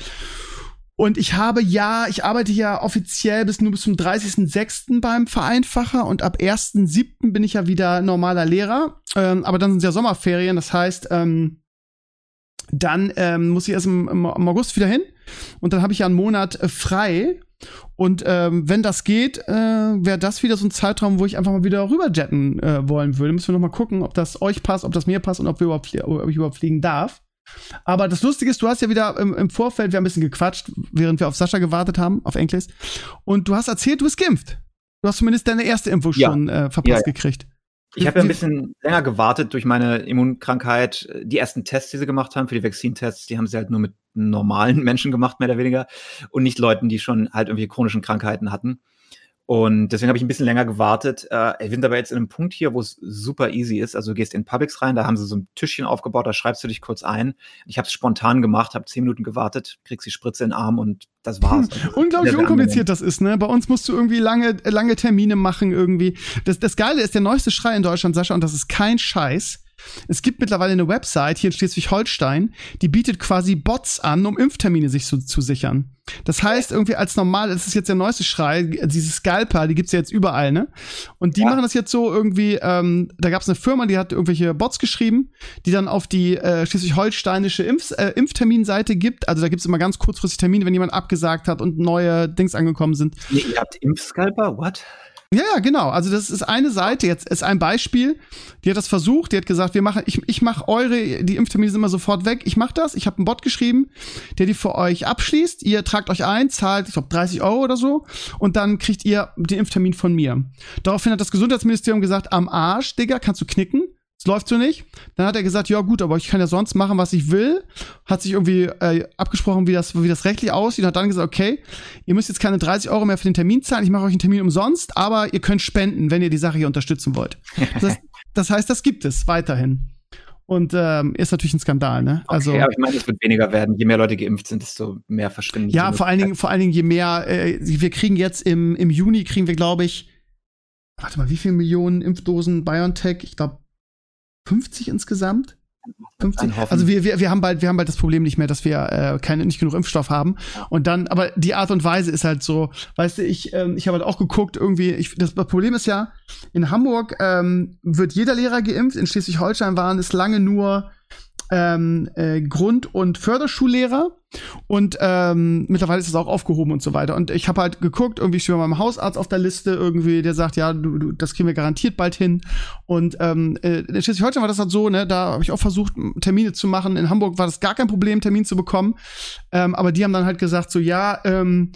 Und ich habe ja, ich arbeite ja offiziell bis nur bis zum 30.06. beim Vereinfacher und ab 1.07. bin ich ja wieder normaler Lehrer. Ähm, aber dann sind ja Sommerferien, das heißt, ähm, dann ähm, muss ich erst im, im August wieder hin und dann habe ich ja einen Monat äh, frei. Und ähm, wenn das geht, äh, wäre das wieder so ein Zeitraum, wo ich einfach mal wieder rüberjetten äh, wollen würde. Müssen wir noch mal gucken, ob das euch passt, ob das mir passt und ob, wir überhaupt, ob ich überhaupt fliegen darf. Aber das Lustige ist, du hast ja wieder im, im Vorfeld, wir haben ein bisschen gequatscht, während wir auf Sascha gewartet haben, auf Enkles. Und du hast erzählt, du bist geimpft. Du hast zumindest deine erste Impfung Ja. schon äh, verpasst Ja, ja. gekriegt. Ich habe ja ein bisschen länger gewartet durch meine Immunkrankheit. Die ersten Tests, die sie gemacht haben für die Vaccine-Tests, die haben sie halt nur mit normalen (laughs) Menschen gemacht, mehr oder weniger. Und nicht Leuten, die schon halt irgendwie chronischen Krankheiten hatten. Und deswegen habe ich ein bisschen länger gewartet. Äh, wir sind aber jetzt in einem Punkt hier, wo es super easy ist. Also du gehst in Publix rein, da haben sie so ein Tischchen aufgebaut, da schreibst du dich kurz ein. Ich habe es spontan gemacht, habe zehn Minuten gewartet, kriegst die Spritze in den Arm und das war's. Also, Unglaublich sehr, sehr unkompliziert das ist, ne? Bei uns musst du irgendwie lange, lange Termine machen irgendwie. Das, das Geile ist, der neueste Schrei in Deutschland, Sascha, und das ist kein Scheiß. Es gibt mittlerweile eine Website hier in Schleswig-Holstein, die bietet quasi Bots an, um Impftermine sich zu, zu sichern. Das heißt, irgendwie als normal, das ist jetzt der neueste Schrei, diese Scalper, die gibt's ja jetzt überall, ne? Und die Ja. machen das jetzt so irgendwie, ähm, da gab's eine Firma, die hat irgendwelche Bots geschrieben, die dann auf die äh, schleswig-holsteinische Impf äh, Impfterminseite gibt. Also da gibt's immer ganz kurzfristig Termine, wenn jemand abgesagt hat und neue Dings angekommen sind. Nee, ihr habt Impfscalper? What? Ja, ja, genau. Also das ist eine Seite, jetzt ist ein Beispiel. Die hat das versucht, die hat gesagt, wir machen, ich, ich mache eure, die Impftermine sind immer sofort weg. Ich mache das. Ich habe einen Bot geschrieben, der die für euch abschließt. Ihr tragt euch ein, zahlt, ich glaube, 30 Euro oder so. Und dann kriegt ihr den Impftermin von mir. Daraufhin hat das Gesundheitsministerium gesagt, am Arsch, Digga, kannst du knicken. Es läuft so nicht. Dann hat er gesagt, ja gut, aber ich kann ja sonst machen, was ich will. Hat sich irgendwie äh, abgesprochen, wie das, wie das rechtlich aussieht. Hat dann gesagt, okay, ihr müsst jetzt keine 30 Euro mehr für den Termin zahlen. Ich mache euch einen Termin umsonst, aber ihr könnt spenden, wenn ihr die Sache hier unterstützen wollt. Das heißt, (laughs) das, heißt, das gibt es weiterhin. Und ähm, ist natürlich ein Skandal, ne? Also okay, aber ich meine, es wird weniger werden. Je mehr Leute geimpft sind, desto mehr verschwinden. ja, vor allen Dingen, vor allen Dingen, je mehr, äh, wir kriegen jetzt im, im Juni kriegen wir, glaube ich, warte mal, wie viele Millionen Impfdosen BioNTech? Ich glaube 50 insgesamt. 50. Ein Haufen. Also wir, wir, wir haben bald, wir haben bald das Problem nicht mehr, dass wir äh, keine, nicht genug Impfstoff haben. Und dann, aber die Art und Weise ist halt so, weißt du, ich, ähm, ich habe halt auch geguckt, irgendwie, ich, das Problem ist ja, in Hamburg ähm, wird jeder Lehrer geimpft, in Schleswig-Holstein waren es lange nur ähm, äh, Grund- und Förderschullehrer und ähm, mittlerweile ist es auch aufgehoben und so weiter. Und ich habe halt geguckt, irgendwie steht bei meinem Hausarzt auf der Liste irgendwie, der sagt, ja, du, du, das kriegen wir garantiert bald hin. Und ähm, äh, in Schleswig-Holstein war das halt so, ne, da habe ich auch versucht, Termine zu machen. In Hamburg war das gar kein Problem, Termin zu bekommen. Ähm, aber die haben dann halt gesagt, so, ja, ähm,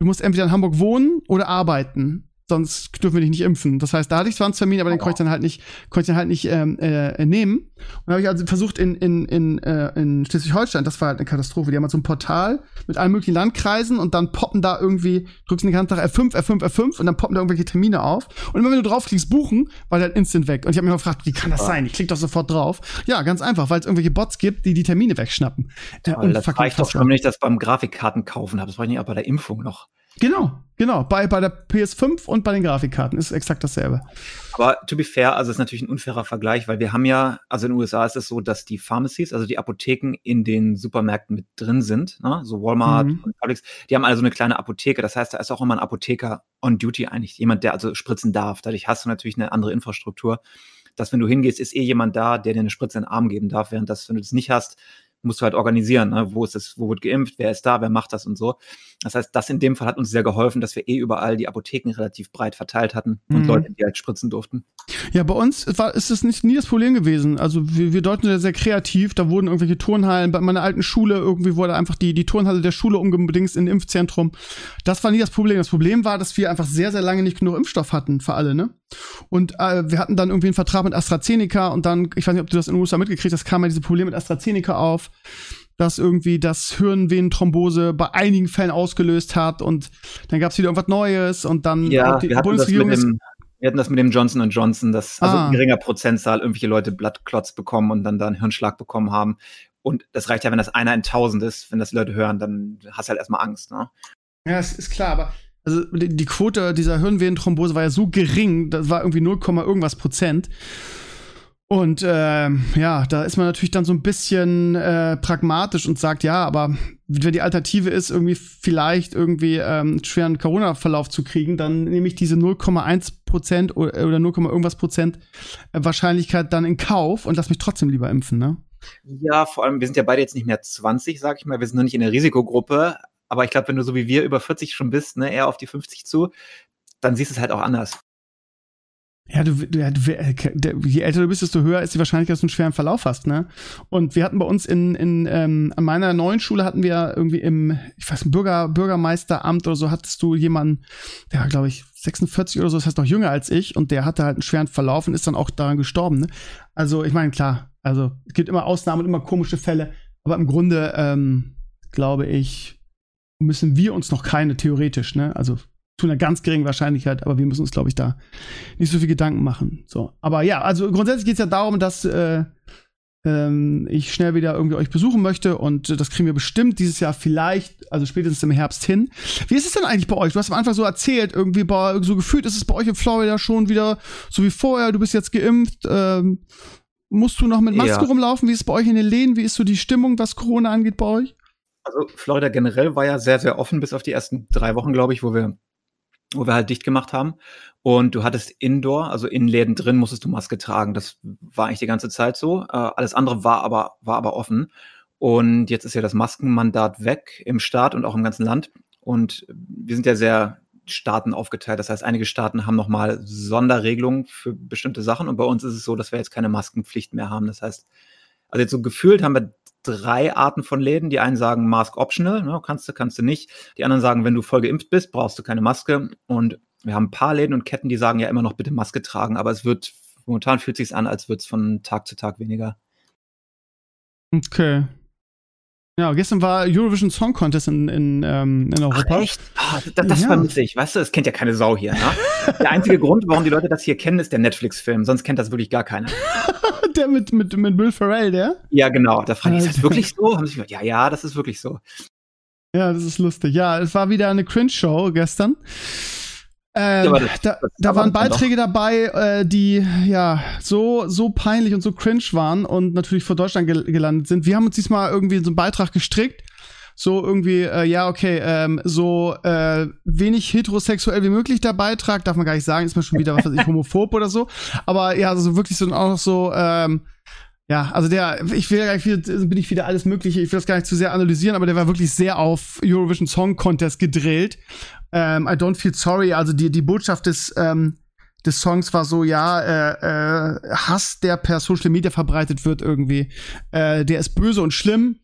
du musst entweder in Hamburg wohnen oder arbeiten. Sonst dürfen wir dich nicht impfen. Das heißt, da hatte ich zwar einen Termin, aber den konnte ich dann halt nicht, konnte ich dann halt nicht ähm, äh, nehmen. Und dann habe ich also versucht in, in, in, äh, in Schleswig-Holstein, das war halt eine Katastrophe. Die haben halt so ein Portal mit allen möglichen Landkreisen und dann poppen da irgendwie, drückst den ganzen Tag F5, F5, F5 und dann poppen da irgendwelche Termine auf. Und immer wenn du draufklickst, buchen, war der halt instant weg. Und ich habe mich mal gefragt, wie kann das sein? Ich klick doch sofort drauf. Ja, ganz einfach, weil es irgendwelche Bots gibt, die die Termine wegschnappen. Äh, das reicht doch schon, wenn ich das beim Grafikkarten kaufen habe. Das war ich nicht auch bei der Impfung noch. Genau, genau. Bei, bei der PS5 und bei den Grafikkarten ist exakt dasselbe. Aber to be fair, also ist natürlich ein unfairer Vergleich, weil wir haben ja, also in den USA ist es so, dass die Pharmacies, also die Apotheken in den Supermärkten mit drin sind, ne? so Walmart mhm. und Publix, die haben also eine kleine Apotheke. Das heißt, da ist auch immer ein Apotheker on duty eigentlich, jemand, der also spritzen darf. Dadurch hast du natürlich eine andere Infrastruktur dass wenn du hingehst, ist eh jemand da, der dir eine Spritze in den Arm geben darf, während das, wenn du das nicht hast, musst du halt organisieren, ne? wo ist das, wo wird geimpft, wer ist da, wer macht das und so. Das heißt, das in dem Fall hat uns sehr geholfen, dass wir eh überall die Apotheken relativ breit verteilt hatten und mhm. Leute, die halt spritzen durften. Ja, bei uns war, ist es nicht nie das Problem gewesen. Also wir, wir deuten ja sehr kreativ, da wurden irgendwelche Turnhallen, bei meiner alten Schule irgendwie wurde einfach die, die Turnhalle der Schule umgedingst in ein Impfzentrum. Das war nie das Problem. Das Problem war, dass wir einfach sehr, sehr lange nicht genug Impfstoff hatten für alle, ne? Und äh, wir hatten dann irgendwie einen Vertrag mit AstraZeneca und dann, ich weiß nicht, ob du das in den USA mitgekriegt hast, kam ja diese Probleme mit AstraZeneca auf dass irgendwie das Hirnvenenthrombose bei einigen Fällen ausgelöst hat und dann gab es wieder irgendwas Neues und dann ja, die Bundesregierung ist wir hatten das mit dem Johnson Johnson, dass also ah. ein geringer Prozentzahl irgendwelche Leute Blattklotz bekommen und dann da einen Hirnschlag bekommen haben. Und das reicht ja, wenn das einer in tausend ist, wenn das die Leute hören, dann hast du halt erstmal Angst, ne? Ja, es ist klar, aber also die Quote dieser Hirnvenenthrombose war ja so gering, das war irgendwie 0, irgendwas Prozent. Und äh, ja, da ist man natürlich dann so ein bisschen äh, pragmatisch und sagt, ja, aber wenn die Alternative ist, irgendwie vielleicht irgendwie ähm, schweren Corona-Verlauf zu kriegen, dann nehme ich diese 0,1 Prozent oder 0, irgendwas Prozent äh, Wahrscheinlichkeit dann in Kauf und lass mich trotzdem lieber impfen, ne? Ja, vor allem, wir sind ja beide jetzt nicht mehr 20, sag ich mal, wir sind noch nicht in der Risikogruppe, aber ich glaube, wenn du so wie wir über 40 schon bist, ne, eher auf die 50 zu, dann siehst du es halt auch anders. Ja, du, du, du, je älter du bist, desto höher ist die Wahrscheinlichkeit, dass du einen schweren Verlauf hast, ne? Und wir hatten bei uns in, in ähm, an meiner neuen Schule hatten wir irgendwie im, ich weiß, Bürger, Bürgermeisteramt oder so, hattest du jemanden, der war, glaube ich, 46 oder so, das heißt noch jünger als ich, und der hatte halt einen schweren Verlauf und ist dann auch daran gestorben, ne? Also, ich meine, klar, also es gibt immer Ausnahmen und immer komische Fälle, aber im Grunde, ähm, glaube ich, müssen wir uns noch keine theoretisch, ne? Also zu einer ganz geringen Wahrscheinlichkeit, aber wir müssen uns, glaube ich, da nicht so viel Gedanken machen. So, aber ja, also grundsätzlich geht es ja darum, dass äh, ähm, ich schnell wieder irgendwie euch besuchen möchte und äh, das kriegen wir bestimmt dieses Jahr vielleicht, also spätestens im Herbst hin. Wie ist es denn eigentlich bei euch? Du hast am Anfang so erzählt, irgendwie bei, so gefühlt ist es bei euch in Florida schon wieder so wie vorher. Du bist jetzt geimpft. Ähm, musst du noch mit Maske ja. rumlaufen? Wie ist es bei euch in den Läden? Wie ist so die Stimmung, was Corona angeht bei euch? Also Florida generell war ja sehr, sehr offen bis auf die ersten drei Wochen, glaube ich, wo wir wo wir halt dicht gemacht haben. Und du hattest Indoor, also in Läden drin, musstest du Maske tragen. Das war eigentlich die ganze Zeit so. Äh, alles andere war aber, war aber offen. Und jetzt ist ja das Maskenmandat weg im Staat und auch im ganzen Land. Und wir sind ja sehr Staaten aufgeteilt. Das heißt, einige Staaten haben nochmal Sonderregelungen für bestimmte Sachen. Und bei uns ist es so, dass wir jetzt keine Maskenpflicht mehr haben. Das heißt, also jetzt so gefühlt haben wir drei Arten von Läden. Die einen sagen Mask optional, ne, kannst du, kannst du nicht. Die anderen sagen, wenn du voll geimpft bist, brauchst du keine Maske. Und wir haben ein paar Läden und Ketten, die sagen ja immer noch bitte Maske tragen, aber es wird, momentan fühlt sich an, als würde es von Tag zu Tag weniger. Okay. Ja, gestern war Eurovision Song Contest in, in, ähm, in Europa. Ach, echt? Oh, das, das ja. vermisse ich. Weißt du, das kennt ja keine Sau hier. Ne? Der einzige (laughs) Grund, warum die Leute das hier kennen, ist der Netflix-Film. Sonst kennt das wirklich gar keiner. (laughs) der mit, mit, mit Will Ferrell, der? Ja, genau. Da frage ich, ist das wirklich so? Haben sie gesagt, ja, ja, das ist wirklich so. Ja, das ist lustig. Ja, es war wieder eine Cringe-Show gestern. Ähm, das, da, da waren Beiträge dabei, äh, die ja so so peinlich und so cringe waren und natürlich vor Deutschland gel gelandet sind. Wir haben uns diesmal irgendwie so einen Beitrag gestrickt, so irgendwie äh, ja okay, ähm, so äh, wenig heterosexuell wie möglich der Beitrag, darf man gar nicht sagen, ist mir schon wieder was weiß ich homophob oder so. Aber ja, also wirklich so auch noch so ähm, ja, also der, ich will ja viel, bin ich wieder alles Mögliche, ich will das gar nicht zu sehr analysieren, aber der war wirklich sehr auf Eurovision Song Contest gedrillt. Ähm, I don't feel sorry, also die, die Botschaft des, ähm, des Songs war so, ja, äh, äh, Hass, der per Social Media verbreitet wird irgendwie, äh, der ist böse und schlimm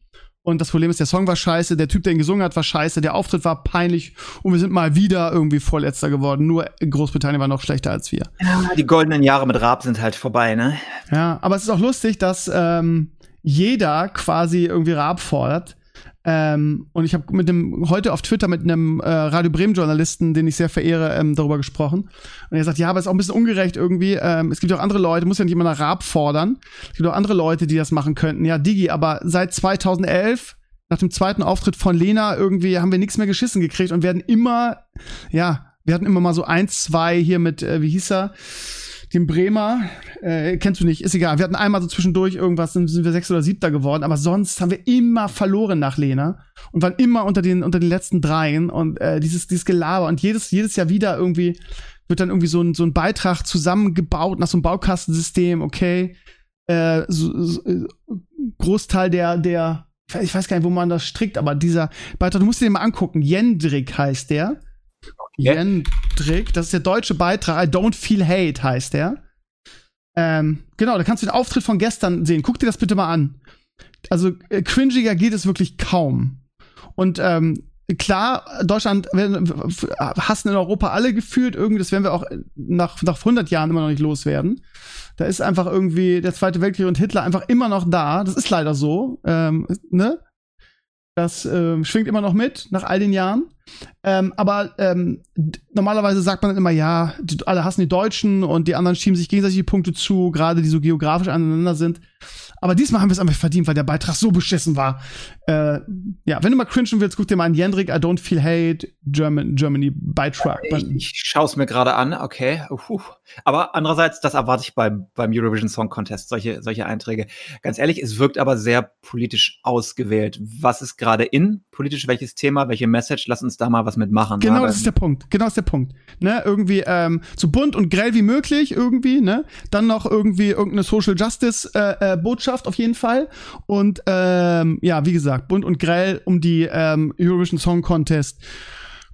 Und das Problem ist, der Song war scheiße, der Typ, der ihn gesungen hat, war scheiße, der Auftritt war peinlich und wir sind mal wieder irgendwie Vorletzter geworden. Nur Großbritannien war noch schlechter als wir. Ja, die goldenen Jahre mit Raab sind halt vorbei, ne? Ja, aber es ist auch lustig, dass ähm, jeder quasi irgendwie Raab fordert. Ähm, und ich habe mit dem heute auf Twitter mit einem äh, Radio Bremen Journalisten, den ich sehr verehre, ähm, darüber gesprochen. Und er sagt, ja, aber es ist auch ein bisschen ungerecht irgendwie. Ähm, es gibt auch andere Leute, muss ja nicht immer nach Raab fordern. Es gibt auch andere Leute, die das machen könnten. Ja, Digi, aber seit 2011 nach dem zweiten Auftritt von Lena irgendwie haben wir nichts mehr geschissen gekriegt und werden immer, ja, wir hatten immer mal so eins, zwei hier mit, äh, wie hieß er? Den Bremer, äh, kennst du nicht, ist egal. Wir hatten einmal so zwischendurch irgendwas, dann sind wir sechs oder siebter geworden, aber sonst haben wir immer verloren nach Lena und waren immer unter den, unter den letzten dreien und äh, dieses, dieses Gelaber und jedes, jedes Jahr wieder irgendwie wird dann irgendwie so ein, so ein Beitrag zusammengebaut nach so einem Baukastensystem, okay. Äh, so, so, äh, Großteil der, der, ich weiß gar nicht, wo man das strickt, aber dieser Beitrag, du musst dir den mal angucken. Jendrik heißt der. Jendrik, das ist der deutsche Beitrag. I don't feel hate heißt der. Ähm, genau, da kannst du den Auftritt von gestern sehen. Guck dir das bitte mal an. Also, äh, cringiger geht es wirklich kaum. Und ähm, klar, Deutschland werden, hassen in Europa alle gefühlt. Irgendwie, das werden wir auch nach, nach 100 Jahren immer noch nicht loswerden. Da ist einfach irgendwie der Zweite Weltkrieg und Hitler einfach immer noch da. Das ist leider so. Ähm, ne? Das äh, schwingt immer noch mit nach all den Jahren. Ähm, aber ähm, normalerweise sagt man dann immer, ja, die, alle hassen die Deutschen und die anderen schieben sich gegenseitig die Punkte zu, gerade die so geografisch aneinander sind. Aber diesmal haben wir es einfach verdient, weil der Beitrag so beschissen war. Äh, ja, wenn du mal cringen willst, guck dir mal an Jendrik, I don't feel hate, German, Germany Beitrag. Ich, ich schaue es mir gerade an, okay. Uhuh. Aber andererseits, das erwarte ich beim, beim Eurovision Song Contest, solche, solche Einträge. Ganz ehrlich, es wirkt aber sehr politisch ausgewählt. Was ist gerade in? Politisch welches Thema, welche Message? Lass uns da mal was mitmachen. Genau, das ist der Punkt. Genau, das ist der Punkt. Ne, irgendwie ähm, so bunt und grell wie möglich irgendwie, ne? Dann noch irgendwie irgendeine Social Justice äh, äh, Botschaft auf jeden Fall. Und ähm, ja, wie gesagt, bunt und grell, um die ähm, Eurovision Song Contest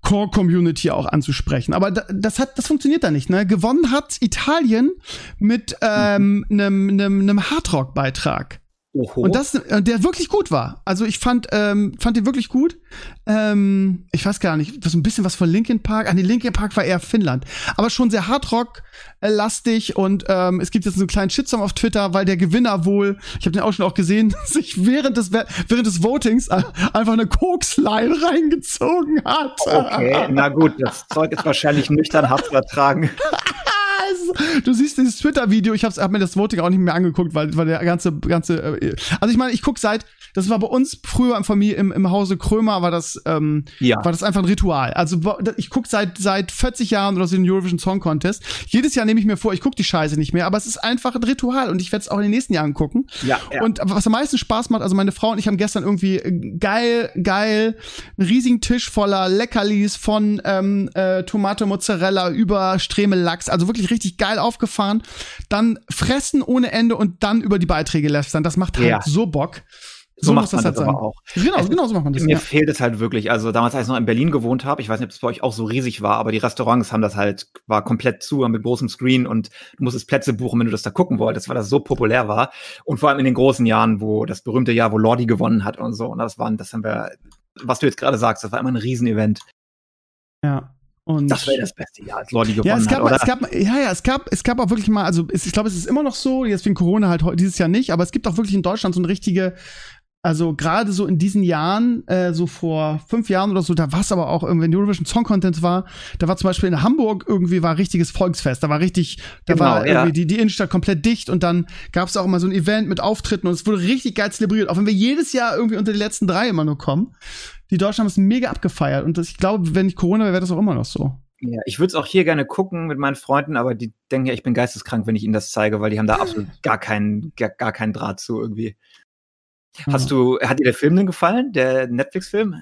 Core Community auch anzusprechen. Aber da, das hat, das funktioniert da nicht. Ne? Gewonnen hat Italien mit ähm, einem einem, einem Hardrock Beitrag. Oho. Und das, äh, der wirklich gut war. Also ich fand, ähm, fand den wirklich gut. Ähm, ich weiß gar nicht, das ist ein bisschen was von Linkin Park. Ah, nee, Linkin Park war eher Finnland. Aber schon sehr Hardrock-lastig und ähm, es gibt jetzt so einen kleinen Shitstorm auf Twitter, weil der Gewinner wohl, ich habe den auch schon auch gesehen, (laughs) sich während des, während des Votings einfach eine Koksline (laughs) reingezogen hat. Okay, na gut, das Zeug ist wahrscheinlich nüchtern hart zu ertragen. (laughs) du siehst dieses Twitter-Video, ich habe hab mir das Voting auch nicht mehr angeguckt, weil, weil der ganze, ganze, äh, also ich meine, ich guck seit, das war bei uns früher im Familie, im, im Hause Krömer war das, ähm, ja. war das einfach ein Ritual. Also ich guck seit, seit 40 Jahren oder so den Eurovision Song Contest. Jedes Jahr nehme ich mir vor, ich guck die Scheiße nicht mehr, aber es ist einfach ein Ritual und ich werde es auch in den nächsten Jahren gucken. Ja, ja. Und was am meisten Spaß macht, also meine Frau und ich haben gestern irgendwie äh, geil, geil, einen riesigen Tisch voller Leckerlis von ähm, äh, Tomate, Mozzarella über Stremellachs, also wirklich richtig geil aufgefahren, dann fressen ohne Ende und dann über die Beiträge lästern. Das macht halt ja. so Bock. So, so macht man das, halt das aber auch. Genau, es, genau so macht man das. Mir ja. fehlt es halt wirklich. Also damals, als ich noch in Berlin gewohnt habe, ich weiß nicht, ob es bei euch auch so riesig war, aber die Restaurants haben das halt, war komplett zu mit großem Screen und du musstest Plätze buchen, wenn du das da gucken wolltest, weil das so populär war. Und vor allem in den großen Jahren, wo das berühmte Jahr, wo Lordi gewonnen hat und so. Und das waren, das haben wir, was du jetzt gerade sagst, das war immer ein Riesenevent. Ja. Und das wäre das beste Jahr, als Lordi gewonnen ja, es gab, hat, oder? Es gab, ja, ja, es gab, es gab auch wirklich mal, also es, ich glaube, es ist immer noch so, jetzt wegen Corona halt dieses Jahr nicht, aber es gibt auch wirklich in Deutschland so eine richtige, also gerade so in diesen Jahren, äh, so vor fünf Jahren oder so, da war es aber auch irgendwie, wenn Eurovision Song Content war, da war zum Beispiel in Hamburg irgendwie war richtiges Volksfest, da war richtig, da genau, war irgendwie die, die Innenstadt komplett dicht und dann gab es auch immer so ein Event mit Auftritten und es wurde richtig geil zelebriert, auch wenn wir jedes Jahr irgendwie unter die letzten drei immer nur kommen die Deutschen haben es mega abgefeiert. Und das, ich glaube, wenn ich Corona wäre, wäre das auch immer noch so. Ja, ich würde es auch hier gerne gucken mit meinen Freunden, aber die denken ja, ich bin geisteskrank, wenn ich ihnen das zeige, weil die haben da (laughs) absolut gar keinen, gar, gar keinen Draht zu irgendwie. Hast du, hat dir der Film denn gefallen, der Netflix-Film?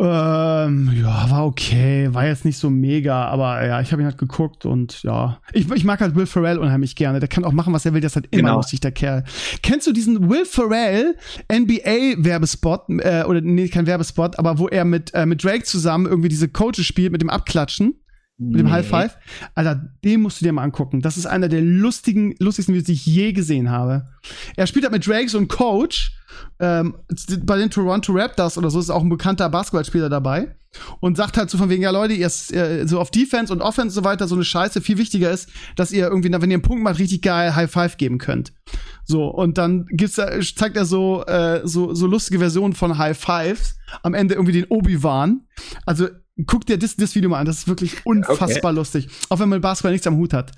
Ähm, ja, war okay. War jetzt nicht so mega, aber ja, ich habe ihn halt geguckt und ja. Ich, ich mag halt Will Ferrell unheimlich gerne. Der kann auch machen, was er will. Der ist halt immer genau. lustig, der Kerl. Kennst du diesen Will Ferrell NBA-Werbespot? Äh, oder nee, kein Werbespot, aber wo er mit, äh, mit Drake zusammen irgendwie diese Coaches spielt mit dem Abklatschen? Mit dem High Five. Alter, den musst du dir mal angucken. Das ist einer der lustigen, lustigsten Videos, die ich je gesehen habe. Er spielt halt mit Drake so einen Coach ähm, bei den Toronto Raptors oder so ist auch ein bekannter Basketballspieler dabei und sagt halt so von wegen, ja Leute, ihr äh, so auf Defense und Offense und so weiter so eine Scheiße, viel wichtiger ist, dass ihr irgendwie, wenn ihr einen Punkt macht, richtig geil High Five geben könnt. So, und dann gibt's da, zeigt er so, äh, so, so lustige Versionen von High Fives, am Ende irgendwie den Obi-Wan. Also guck dir das, das Video mal an, das ist wirklich unfassbar okay. lustig. Auch wenn man Basketball nichts am Hut hat.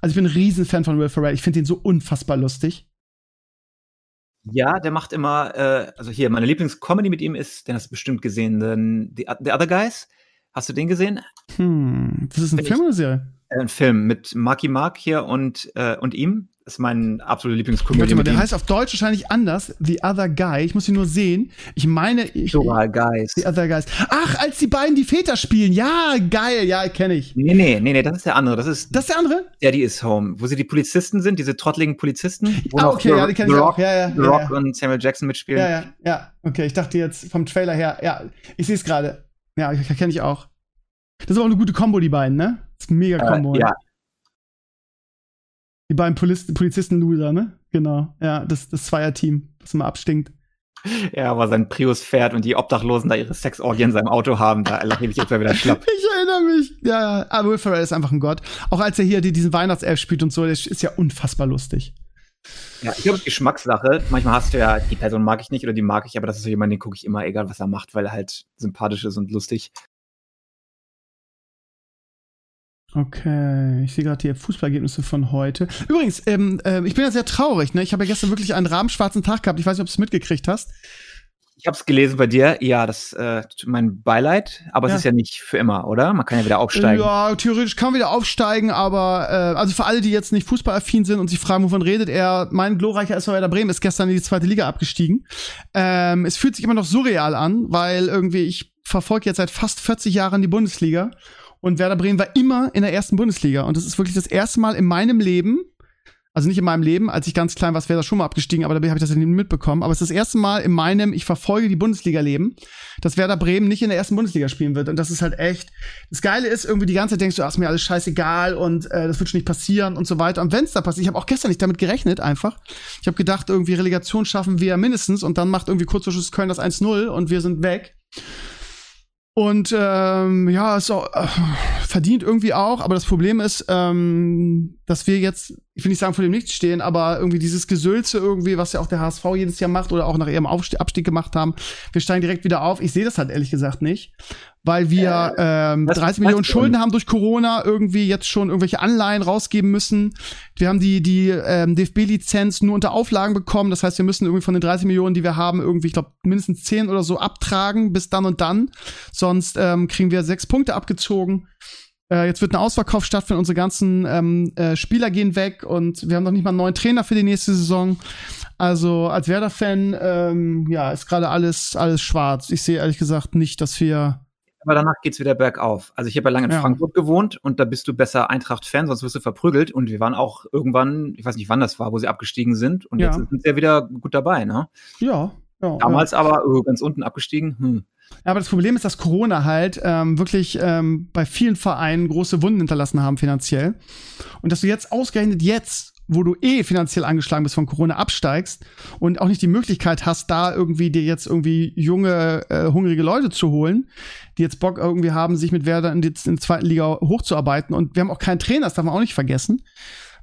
Also ich bin ein Riesenfan von Will Ferrell, ich finde ihn so unfassbar lustig. Ja, der macht immer, äh, also hier, meine Lieblingscomedy mit ihm ist, den hast du bestimmt gesehen, den The, The Other Guys. Hast du den gesehen? Hm, das ist ein Film oder Serie? Äh, ein Film mit Marky Mark hier und, äh, und ihm. Das ist mein absoluter Lieblingskomödie. Warte mal, der heißt auf Deutsch wahrscheinlich anders. The Other Guy. Ich muss ihn nur sehen. Ich meine. Ich, The Other Guys. The Other Guys. Ach, als die beiden die Väter spielen. Ja, geil. Ja, kenne ich. Nee, nee, nee, nee, das ist der andere. Das ist. Das ist der andere? Daddy is Home. Wo sie die Polizisten sind, diese trottligen Polizisten. Wo ah, okay, ja, die kenne ich auch. Ja, ja. The Rock ja, ja. und Samuel Jackson mitspielen. Ja, ja, ja. Okay, ich dachte jetzt vom Trailer her. Ja, ich sehe es gerade. Ja, kenne ich auch. Das ist auch eine gute Kombo, die beiden, ne? Das ist ein mega Kombo. Äh, ja, die beiden Polizisten-Loser, ne? Genau. Ja, das, das Zweierteam, das immer abstinkt. Ja, aber sein Prius fährt und die Obdachlosen da ihre Sexorgien in seinem Auto haben, da lache ich jetzt mal wieder schlapp. (laughs) Ich erinnere mich. Ja, ja. Aber Will Ferrell ist einfach ein Gott. Auch als er hier die, diesen Weihnachtself spielt und so, das ist ja unfassbar lustig. Ja, ich glaube, es ist Geschmackssache. Manchmal hast du ja, die Person mag ich nicht oder die mag ich, aber das ist so jemand, den gucke ich immer, egal was er macht, weil er halt sympathisch ist und lustig. Okay, ich sehe gerade die Fußballergebnisse von heute. Übrigens, ähm, äh, ich bin ja sehr traurig. Ne? Ich habe ja gestern wirklich einen rahmenschwarzen Tag gehabt. Ich weiß nicht, ob du es mitgekriegt hast. Ich habe es gelesen bei dir. Ja, das äh, mein Beileid. Aber ja. es ist ja nicht für immer, oder? Man kann ja wieder aufsteigen. Ja, theoretisch kann man wieder aufsteigen. Aber äh, also für alle, die jetzt nicht fußballaffin sind und sich fragen, wovon redet er, mein glorreicher SV Werder Bremen ist gestern in die zweite Liga abgestiegen. Ähm, es fühlt sich immer noch surreal an, weil irgendwie ich verfolge jetzt seit fast 40 Jahren die Bundesliga und Werder Bremen war immer in der ersten Bundesliga. Und das ist wirklich das erste Mal in meinem Leben, also nicht in meinem Leben, als ich ganz klein war, wäre das schon mal abgestiegen, aber da habe ich das ja nicht mitbekommen. Aber es ist das erste Mal in meinem, ich verfolge die Bundesliga-Leben, dass Werder Bremen nicht in der ersten Bundesliga spielen wird. Und das ist halt echt. Das Geile ist, irgendwie die ganze Zeit denkst du, ach, ist mir alles scheißegal und äh, das wird schon nicht passieren und so weiter. Und wenn es da passiert, ich habe auch gestern nicht damit gerechnet, einfach. Ich habe gedacht, irgendwie Relegation schaffen wir mindestens und dann macht irgendwie Kurzverschluss Köln das 1-0 und wir sind weg. Und ähm, ja, ist auch, äh, verdient irgendwie auch, aber das Problem ist, ähm, dass wir jetzt, ich will nicht sagen vor dem Nichts stehen, aber irgendwie dieses Gesülze irgendwie, was ja auch der HSV jedes Jahr macht oder auch nach ihrem Abstieg gemacht haben, wir steigen direkt wieder auf. Ich sehe das halt ehrlich gesagt nicht weil wir äh, ähm, 30 Millionen Schulden haben durch Corona, irgendwie jetzt schon irgendwelche Anleihen rausgeben müssen. Wir haben die, die ähm, DFB-Lizenz nur unter Auflagen bekommen. Das heißt, wir müssen irgendwie von den 30 Millionen, die wir haben, irgendwie, ich glaube, mindestens 10 oder so abtragen bis dann und dann. Sonst ähm, kriegen wir sechs Punkte abgezogen. Äh, jetzt wird ein Ausverkauf stattfinden, unsere ganzen ähm, äh, Spieler gehen weg und wir haben noch nicht mal einen neuen Trainer für die nächste Saison. Also als Werder-Fan, ähm, ja, ist gerade alles, alles schwarz. Ich sehe ehrlich gesagt nicht, dass wir aber danach geht's wieder bergauf. Also ich habe ja lange in ja. Frankfurt gewohnt und da bist du besser Eintracht-Fan, sonst wirst du verprügelt. Und wir waren auch irgendwann, ich weiß nicht wann das war, wo sie abgestiegen sind. Und ja. jetzt sind sie ja wieder gut dabei, ne? Ja. ja Damals aber oh, ganz unten abgestiegen. Hm. Aber das Problem ist, dass Corona halt ähm, wirklich ähm, bei vielen Vereinen große Wunden hinterlassen haben finanziell. Und dass du jetzt ausgerechnet jetzt wo du eh finanziell angeschlagen bist von Corona, absteigst und auch nicht die Möglichkeit hast, da irgendwie dir jetzt irgendwie junge, äh, hungrige Leute zu holen, die jetzt Bock irgendwie haben, sich mit Werder in, die, in der zweiten Liga hochzuarbeiten. Und wir haben auch keinen Trainer, das darf man auch nicht vergessen.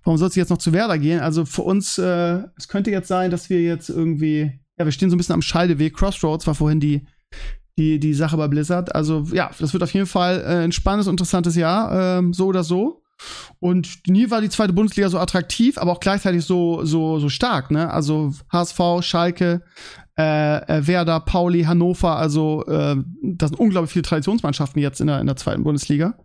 Warum soll es jetzt noch zu Werder gehen? Also für uns, äh, es könnte jetzt sein, dass wir jetzt irgendwie, ja, wir stehen so ein bisschen am Scheideweg. Crossroads war vorhin die, die, die Sache bei Blizzard. Also ja, das wird auf jeden Fall äh, ein spannendes, interessantes Jahr, äh, so oder so. Und nie war die zweite Bundesliga so attraktiv, aber auch gleichzeitig so, so, so stark, ne? Also HSV, Schalke, äh, äh, Werder, Pauli, Hannover, also äh, das sind unglaublich viele Traditionsmannschaften jetzt in der, in der zweiten Bundesliga.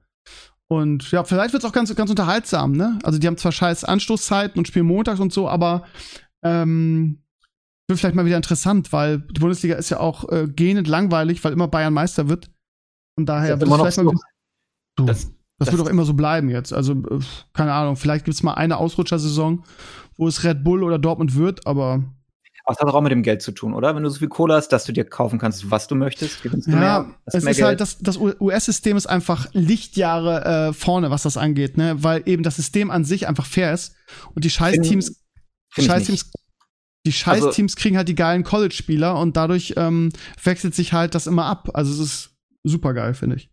Und ja, vielleicht wird es auch ganz, ganz unterhaltsam, ne? Also die haben zwar scheiß Anstoßzeiten und spielen montags und so, aber ähm, wird vielleicht mal wieder interessant, weil die Bundesliga ist ja auch äh, gähnend langweilig, weil immer Bayern Meister wird. Und daher wird es vielleicht so, mal. Du. Das, das, das wird auch immer so bleiben jetzt. Also, keine Ahnung, vielleicht gibt es mal eine Ausrutschersaison, wo es Red Bull oder Dortmund wird, aber. Aber es hat auch mit dem Geld zu tun, oder? Wenn du so viel Kohle hast, dass du dir kaufen kannst, was du möchtest, gewinnst du ja, mehr. Es ist halt Geld. halt, das, das US-System ist einfach Lichtjahre äh, vorne, was das angeht, ne? Weil eben das System an sich einfach fair ist und die Scheißteams, Scheißteams Die Scheiß-Teams also, kriegen halt die geilen College-Spieler und dadurch ähm, wechselt sich halt das immer ab. Also es ist super geil, finde ich.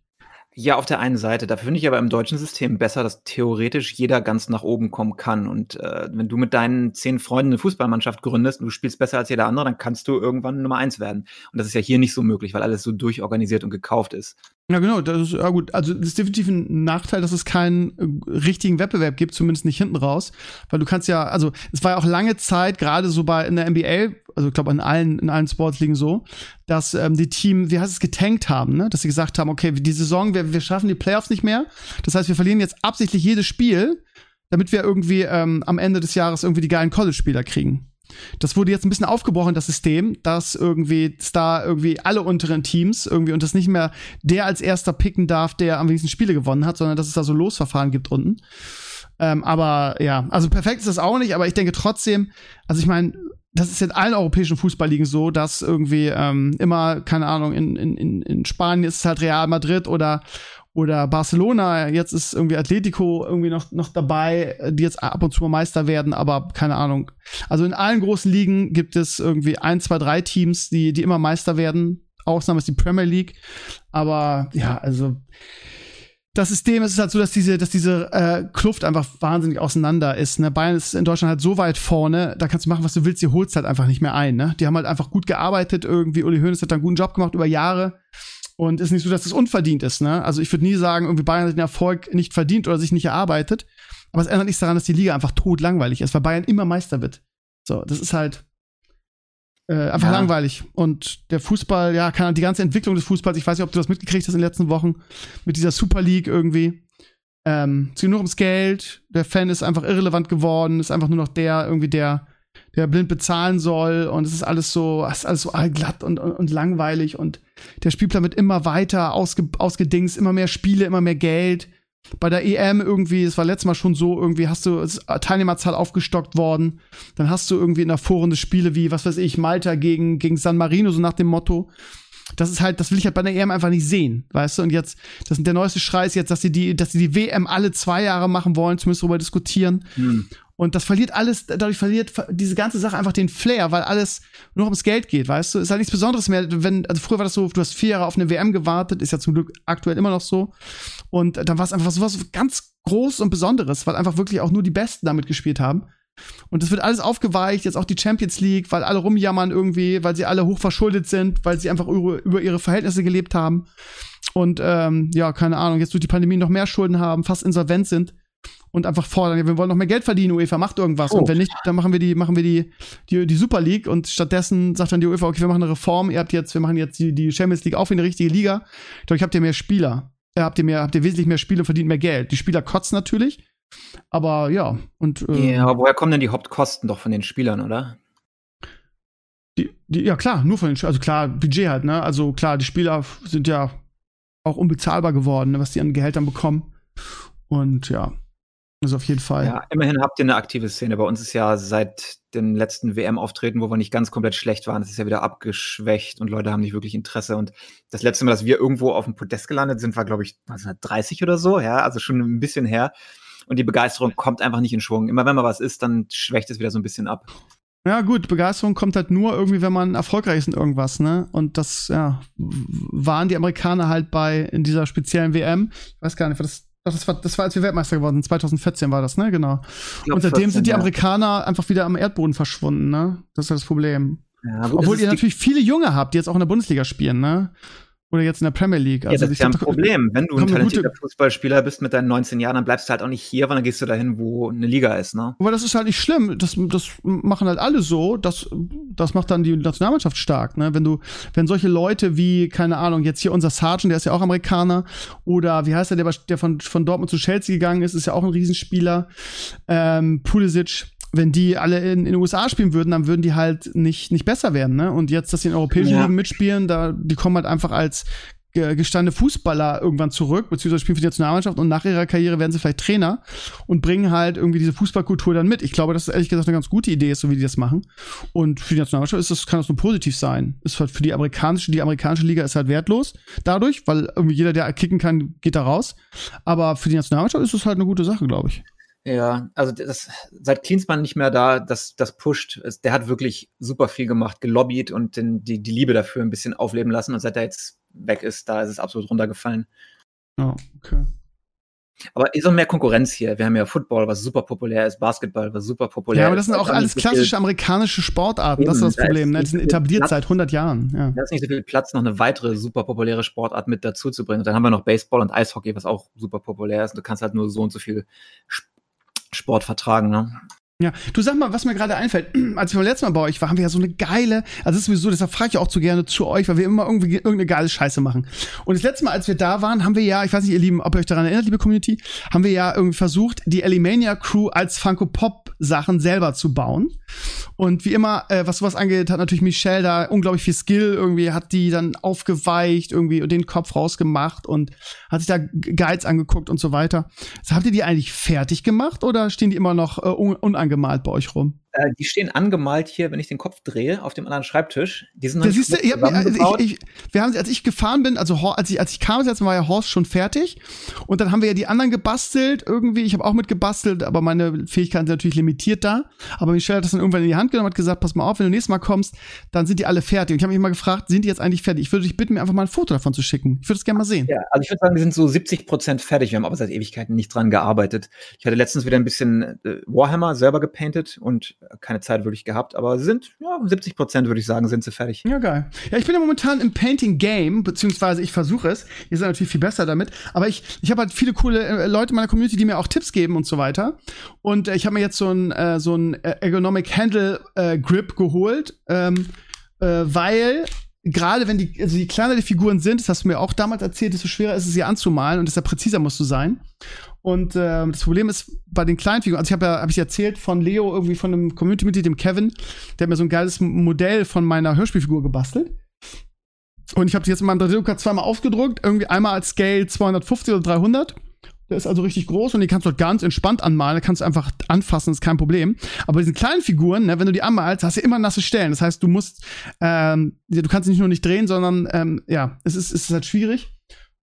Ja, auf der einen Seite. Dafür finde ich aber im deutschen System besser, dass theoretisch jeder ganz nach oben kommen kann. Und äh, wenn du mit deinen zehn Freunden eine Fußballmannschaft gründest und du spielst besser als jeder andere, dann kannst du irgendwann Nummer eins werden. Und das ist ja hier nicht so möglich, weil alles so durchorganisiert und gekauft ist. Ja, genau. Das ist ja gut. Also das ist definitiv ein Nachteil, dass es keinen äh, richtigen Wettbewerb gibt, zumindest nicht hinten raus. Weil du kannst ja, also es war ja auch lange Zeit, gerade so bei in der NBA, also ich glaube in allen, in allen Sports liegen so, dass ähm, die Team, wie heißt es, getankt haben, ne? Dass sie gesagt haben, okay, die Saison, wir, wir schaffen die Playoffs nicht mehr. Das heißt, wir verlieren jetzt absichtlich jedes Spiel, damit wir irgendwie ähm, am Ende des Jahres irgendwie die geilen College-Spieler kriegen. Das wurde jetzt ein bisschen aufgebrochen, das System, dass irgendwie da irgendwie alle unteren Teams irgendwie und das nicht mehr der als erster picken darf, der am wenigsten Spiele gewonnen hat, sondern dass es da so Losverfahren gibt unten. Ähm, aber ja, also perfekt ist das auch nicht, aber ich denke trotzdem, also ich meine, das ist in allen europäischen Fußballligen so, dass irgendwie ähm, immer, keine Ahnung, in, in, in Spanien ist es halt Real Madrid oder, oder Barcelona, jetzt ist irgendwie Atletico irgendwie noch, noch dabei, die jetzt ab und zu mal Meister werden, aber keine Ahnung. Also in allen großen Ligen gibt es irgendwie ein, zwei, drei Teams, die, die immer Meister werden. Ausnahme ist die Premier League. Aber ja, also das System ist halt so, dass diese, dass diese äh, Kluft einfach wahnsinnig auseinander ist. Ne? Bayern ist in Deutschland halt so weit vorne, da kannst du machen, was du willst, die holst halt einfach nicht mehr ein. Ne? Die haben halt einfach gut gearbeitet irgendwie. Uli Hoeneß hat einen guten Job gemacht über Jahre. Und ist nicht so, dass es das unverdient ist. Ne? Also ich würde nie sagen, irgendwie Bayern hat den Erfolg nicht verdient oder sich nicht erarbeitet. Aber es ändert nichts daran, dass die Liga einfach tot langweilig ist, weil Bayern immer Meister wird. So, das ist halt äh, einfach ja. langweilig. Und der Fußball, ja, kann die ganze Entwicklung des Fußballs, ich weiß nicht, ob du das mitgekriegt hast in den letzten Wochen, mit dieser Super League irgendwie. Ähm, es geht nur ums Geld, der Fan ist einfach irrelevant geworden, ist einfach nur noch der, irgendwie der, der blind bezahlen soll und es ist alles so, es ist alles so allglatt und, und, und langweilig und der Spielplan wird immer weiter ausge, ausgedingst, immer mehr Spiele, immer mehr Geld bei der EM irgendwie, es war letztes Mal schon so, irgendwie hast du Teilnehmerzahl aufgestockt worden. Dann hast du irgendwie in der Vorrunde Spiele wie, was weiß ich, Malta gegen, gegen San Marino, so nach dem Motto. Das ist halt, das will ich halt bei der EM einfach nicht sehen, weißt du? Und jetzt, das der neueste Schrei ist jetzt, dass sie die, dass sie die WM alle zwei Jahre machen wollen, zumindest darüber diskutieren. Hm. Und das verliert alles, dadurch verliert diese ganze Sache einfach den Flair, weil alles nur ums Geld geht, weißt du? Ist halt nichts Besonderes mehr. Wenn, also früher war das so, du hast vier Jahre auf eine WM gewartet, ist ja zum Glück aktuell immer noch so. Und dann war es einfach so was ganz groß und Besonderes, weil einfach wirklich auch nur die Besten damit gespielt haben. Und das wird alles aufgeweicht, jetzt auch die Champions League, weil alle rumjammern irgendwie, weil sie alle hochverschuldet sind, weil sie einfach über, über ihre Verhältnisse gelebt haben. Und ähm, ja, keine Ahnung, jetzt durch die Pandemie noch mehr Schulden haben, fast insolvent sind und einfach fordern, wir wollen noch mehr Geld verdienen, UEFA macht irgendwas. Oh. Und wenn nicht, dann machen wir die, machen wir die, die, die Super League und stattdessen sagt dann die UEFA, okay, wir machen eine Reform, ihr habt jetzt, wir machen jetzt die, die Champions League auch wie eine richtige Liga. Dadurch habt ihr mehr Spieler. Äh, habt ihr mehr, habt ihr wesentlich mehr Spiele und verdient mehr Geld. Die Spieler kotzen natürlich. Aber ja, und. Äh, ja, aber woher kommen denn die Hauptkosten doch von den Spielern, oder? Die, die, ja, klar, nur von den Also klar, Budget halt, ne? Also klar, die Spieler sind ja auch unbezahlbar geworden, ne, was die an Gehältern bekommen. Und ja, also auf jeden Fall. Ja, immerhin habt ihr eine aktive Szene. Bei uns ist ja seit dem letzten WM-Auftreten, wo wir nicht ganz komplett schlecht waren, es ist ja wieder abgeschwächt und Leute haben nicht wirklich Interesse. Und das letzte Mal, dass wir irgendwo auf dem Podest gelandet sind, war, glaube ich, 1930 oder so, ja, also schon ein bisschen her. Und die Begeisterung kommt einfach nicht in Schwung. Immer wenn mal was ist, dann schwächt es wieder so ein bisschen ab. Ja, gut, Begeisterung kommt halt nur irgendwie, wenn man erfolgreich ist in irgendwas, ne? Und das, ja, waren die Amerikaner halt bei in dieser speziellen WM. Ich weiß gar nicht, war das Ach, das war, das war, als wir Weltmeister geworden sind. 2014 war das, ne? Genau. Glaub, und seitdem 14, sind die Amerikaner ja. einfach wieder am Erdboden verschwunden, ne? Das ist das Problem. Ja, Obwohl ihr natürlich viele Junge habt, die jetzt auch in der Bundesliga spielen, ne? Oder jetzt in der Premier League. Also ja, das ist ja ein Problem. Wenn du ein talentierter Fußballspieler bist mit deinen 19 Jahren, dann bleibst du halt auch nicht hier, weil dann gehst du dahin, wo eine Liga ist, ne? Aber das ist halt nicht schlimm. Das, das machen halt alle so. Das, das macht dann die Nationalmannschaft stark, ne? Wenn du, wenn solche Leute wie, keine Ahnung, jetzt hier unser Sargent, der ist ja auch Amerikaner, oder wie heißt der, der, der von, von Dortmund zu Chelsea gegangen ist, ist ja auch ein Riesenspieler. Ähm, Pulisic, wenn die alle in, in den USA spielen würden, dann würden die halt nicht, nicht besser werden, ne? Und jetzt, dass sie in europäischen ja. Ligen mitspielen, da, die kommen halt einfach als gestandene Fußballer irgendwann zurück, beziehungsweise spielen für die Nationalmannschaft und nach ihrer Karriere werden sie vielleicht Trainer und bringen halt irgendwie diese Fußballkultur dann mit. Ich glaube, dass das ehrlich gesagt eine ganz gute Idee ist, so wie die das machen. Und für die Nationalmannschaft ist das, kann das nur positiv sein. Ist halt für die amerikanische, die amerikanische Liga ist halt wertlos dadurch, weil irgendwie jeder, der kicken kann, geht da raus. Aber für die Nationalmannschaft ist das halt eine gute Sache, glaube ich. Ja, also das, seit Klinsmann nicht mehr da, das, das pusht. Der hat wirklich super viel gemacht, gelobbyt und den, die, die Liebe dafür ein bisschen aufleben lassen. Und seit er jetzt weg ist, da ist es absolut runtergefallen. Ja, okay. Aber ist auch mehr Konkurrenz hier. Wir haben ja Football, was super populär ist, Basketball, was super populär ist. Ja, aber das sind auch alles klassische amerikanische Sportarten. Eben, das ist das Problem. Ne? Die sind etabliert Platz, seit 100 Jahren. Ja. Da ist nicht so viel Platz, noch eine weitere super populäre Sportart mit dazu zu bringen. Und dann haben wir noch Baseball und Eishockey, was auch super populär ist. Und du kannst halt nur so und so viel Sport vertragen. Ne? Ja, du sag mal, was mir gerade einfällt, (clears throat) als wir beim letzten Mal bei euch waren, haben wir ja so eine geile, also das ist sowieso, deshalb frage ich auch zu gerne zu euch, weil wir immer irgendwie irgendeine geile Scheiße machen. Und das letzte Mal, als wir da waren, haben wir ja, ich weiß nicht, ihr Lieben, ob ihr euch daran erinnert, liebe Community, haben wir ja irgendwie versucht, die Elimania Crew als Funko Pop Sachen selber zu bauen. Und wie immer, äh, was sowas angeht, hat natürlich Michelle da unglaublich viel Skill, irgendwie hat die dann aufgeweicht, irgendwie den Kopf rausgemacht und hat sich da Guides angeguckt und so weiter. Also, habt ihr die eigentlich fertig gemacht oder stehen die immer noch äh, un unangemalt bei euch rum? Äh, die stehen angemalt hier, wenn ich den Kopf drehe, auf dem anderen Schreibtisch. Die sind noch nicht siehst du, ich hab, also ich, ich, wir haben, als ich gefahren bin, also als ich, als ich kam, jetzt war ja Horst schon fertig. Und dann haben wir ja die anderen gebastelt irgendwie. Ich habe auch mit gebastelt, aber meine Fähigkeiten sind natürlich limitiert da. Aber Michelle hat das dann irgendwann in die Hand genommen und hat gesagt, pass mal auf, wenn du nächstes Mal kommst, dann sind die alle fertig. Und ich habe mich mal gefragt, sind die jetzt eigentlich fertig? Ich würde dich bitten, mir einfach mal ein Foto davon zu schicken. Ich würde es gerne mal sehen. Ja, also ich würde sagen, die sind so 70 Prozent fertig. Wir haben aber seit Ewigkeiten nicht dran gearbeitet. Ich hatte letztens wieder ein bisschen äh, Warhammer selber gepainted und keine Zeit wirklich gehabt, aber sie sind, ja, 70 Prozent würde ich sagen, sind sie fertig. Ja, geil. Ja, ich bin ja momentan im Painting Game, beziehungsweise ich versuche es. Ihr seid natürlich viel besser damit, aber ich, ich habe halt viele coole äh, Leute in meiner Community, die mir auch Tipps geben und so weiter. Und äh, ich habe mir jetzt so ein, äh, so ein Ergonomic Handle äh, Grip geholt, ähm, äh, weil gerade wenn die, also je kleiner die Figuren sind, das hast du mir auch damals erzählt, desto schwerer ist es, sie anzumalen und desto präziser musst du sein. Und äh, das Problem ist bei den kleinen Figuren, also ich habe ja, habe ich erzählt von Leo, irgendwie von einem Community-Mitglied, dem Kevin, der hat mir so ein geiles Modell von meiner Hörspielfigur gebastelt. Und ich habe die jetzt in meinem 3D-Drucker zweimal aufgedruckt, irgendwie einmal als Scale 250 oder 300. Der ist also richtig groß und die kannst du dort ganz entspannt anmalen. Da kannst du einfach anfassen, ist kein Problem. Aber diesen kleinen Figuren, ne, wenn du die anmalst, hast du immer nasse Stellen. Das heißt, du musst, ähm, du kannst nicht nur nicht drehen, sondern ähm, ja, es ist, es ist halt schwierig.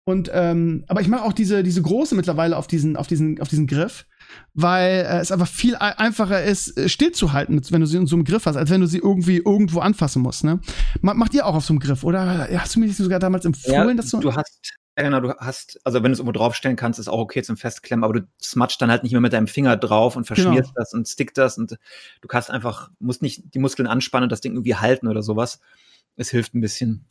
Und ähm, aber ich mache auch diese diese große mittlerweile auf diesen auf diesen auf diesen Griff, weil äh, es einfach viel einfacher ist äh, stillzuhalten, wenn du sie in so einem Griff hast, als wenn du sie irgendwie irgendwo anfassen musst. Ne? Macht ihr auch auf so einem Griff oder hast du mir nicht sogar damals empfohlen, ja, dass du du hast ja, genau, du hast, also wenn du es irgendwo draufstellen kannst, ist auch okay zum Festklemmen, aber du smatscht dann halt nicht mehr mit deinem Finger drauf und verschmierst genau. das und stickt das und du kannst einfach, musst nicht die Muskeln anspannen und das Ding irgendwie halten oder sowas. Es hilft ein bisschen.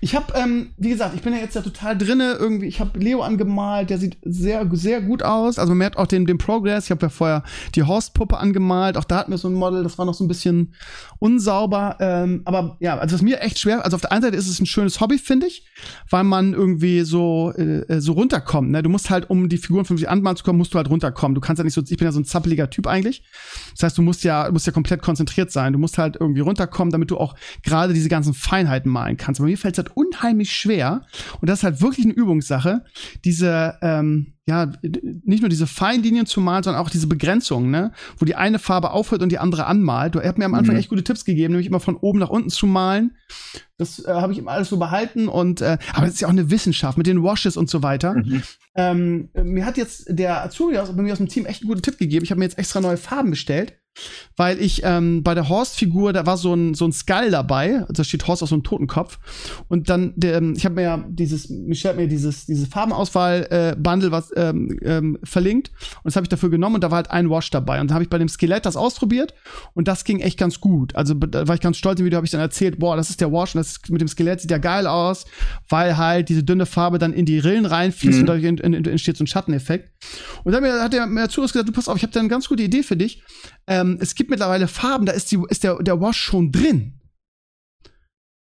Ich habe, ähm, wie gesagt, ich bin ja jetzt ja total drinne irgendwie. Ich habe Leo angemalt, der sieht sehr, sehr gut aus. Also man merkt auch den, den Progress. Ich habe ja vorher die Horstpuppe angemalt. Auch da hatten wir so ein Model, das war noch so ein bisschen unsauber. Ähm, aber ja, also was mir echt schwer. Also auf der einen Seite ist es ein schönes Hobby, finde ich, weil man irgendwie so äh, so runterkommt. Ne? Du musst halt, um die Figuren von sich anmalen zu kommen, musst du halt runterkommen. Du kannst ja nicht so. Ich bin ja so ein zappeliger Typ eigentlich. Das heißt, du musst ja, musst ja komplett konzentriert sein. Du musst halt irgendwie runterkommen, damit du auch gerade diese ganzen Feinheiten malen kannst. Aber mir fällt es halt unheimlich schwer. Und das ist halt wirklich eine Übungssache, diese, ähm, ja, nicht nur diese Feinlinien zu malen, sondern auch diese Begrenzungen, ne? Wo die eine Farbe aufhört und die andere anmalt. Du hast mir am Anfang mhm. echt gute Tipps gegeben, nämlich immer von oben nach unten zu malen. Das äh, habe ich immer alles so behalten und äh, aber das ist ja auch eine Wissenschaft mit den Washes und so weiter. Mhm. Ähm, mir hat jetzt der Azubi aus, bei mir aus dem Team echt einen guten Tipp gegeben. Ich habe mir jetzt extra neue Farben bestellt weil ich ähm, bei der Horst-Figur, da war so ein, so ein Skull dabei, da steht Horst auf so einem Totenkopf. Und dann, der, ähm, ich habe mir ja dieses, Michelle hat mir dieses, diese Farbenauswahl-Bundle äh, was ähm, ähm, verlinkt. Und das habe ich dafür genommen und da war halt ein Wash dabei. Und da habe ich bei dem Skelett das ausprobiert und das ging echt ganz gut. Also da war ich ganz stolz im Video, habe ich dann erzählt, boah, das ist der Wash und das mit dem Skelett sieht ja geil aus, weil halt diese dünne Farbe dann in die Rillen reinfließt mhm. und dadurch entsteht so ein Schatteneffekt. Und dann hat er mir dazu gesagt, du pass auf, ich habe da eine ganz gute Idee für dich. Ähm, es gibt mittlerweile Farben, da ist, die, ist der, der Wash schon drin.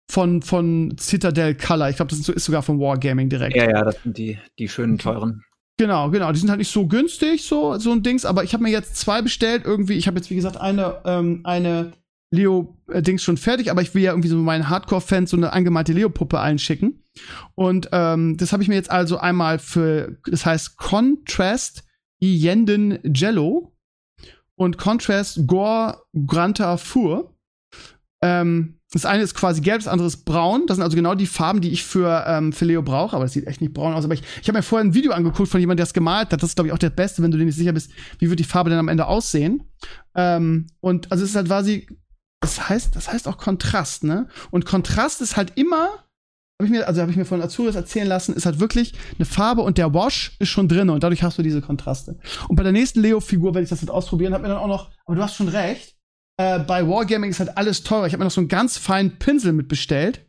Von, von Citadel Color. Ich glaube, das ist sogar von Wargaming direkt. Ja, ja, das sind die, die schönen teuren. Genau, genau. Die sind halt nicht so günstig, so, so ein Dings, aber ich habe mir jetzt zwei bestellt. Irgendwie, ich habe jetzt, wie gesagt, eine, ähm, eine Leo-Dings schon fertig, aber ich will ja irgendwie so meinen Hardcore-Fans so eine angemalte Leo-Puppe einschicken. Und ähm, das habe ich mir jetzt also einmal für, das heißt Contrast Yenden Jello und Contrast Gore Granta Fur. Ähm, das eine ist quasi gelb, das andere ist braun. Das sind also genau die Farben, die ich für, ähm, für Leo brauche. Aber das sieht echt nicht braun aus. Aber ich, ich habe mir vorher ein Video angeguckt von jemandem, der es gemalt hat. Das ist, glaube ich, auch der Beste, wenn du dir nicht sicher bist, wie wird die Farbe denn am Ende aussehen. Ähm, und also es ist halt quasi, das heißt, das heißt auch Kontrast, ne? Und Kontrast ist halt immer, habe ich mir, also habe ich mir von Azuris erzählen lassen, ist halt wirklich eine Farbe und der Wash ist schon drin und dadurch hast du diese Kontraste. Und bei der nächsten Leo-Figur werde ich das jetzt ausprobieren, habe mir dann auch noch, aber du hast schon recht, äh, bei Wargaming ist halt alles teurer. Ich habe mir noch so einen ganz feinen Pinsel mitbestellt.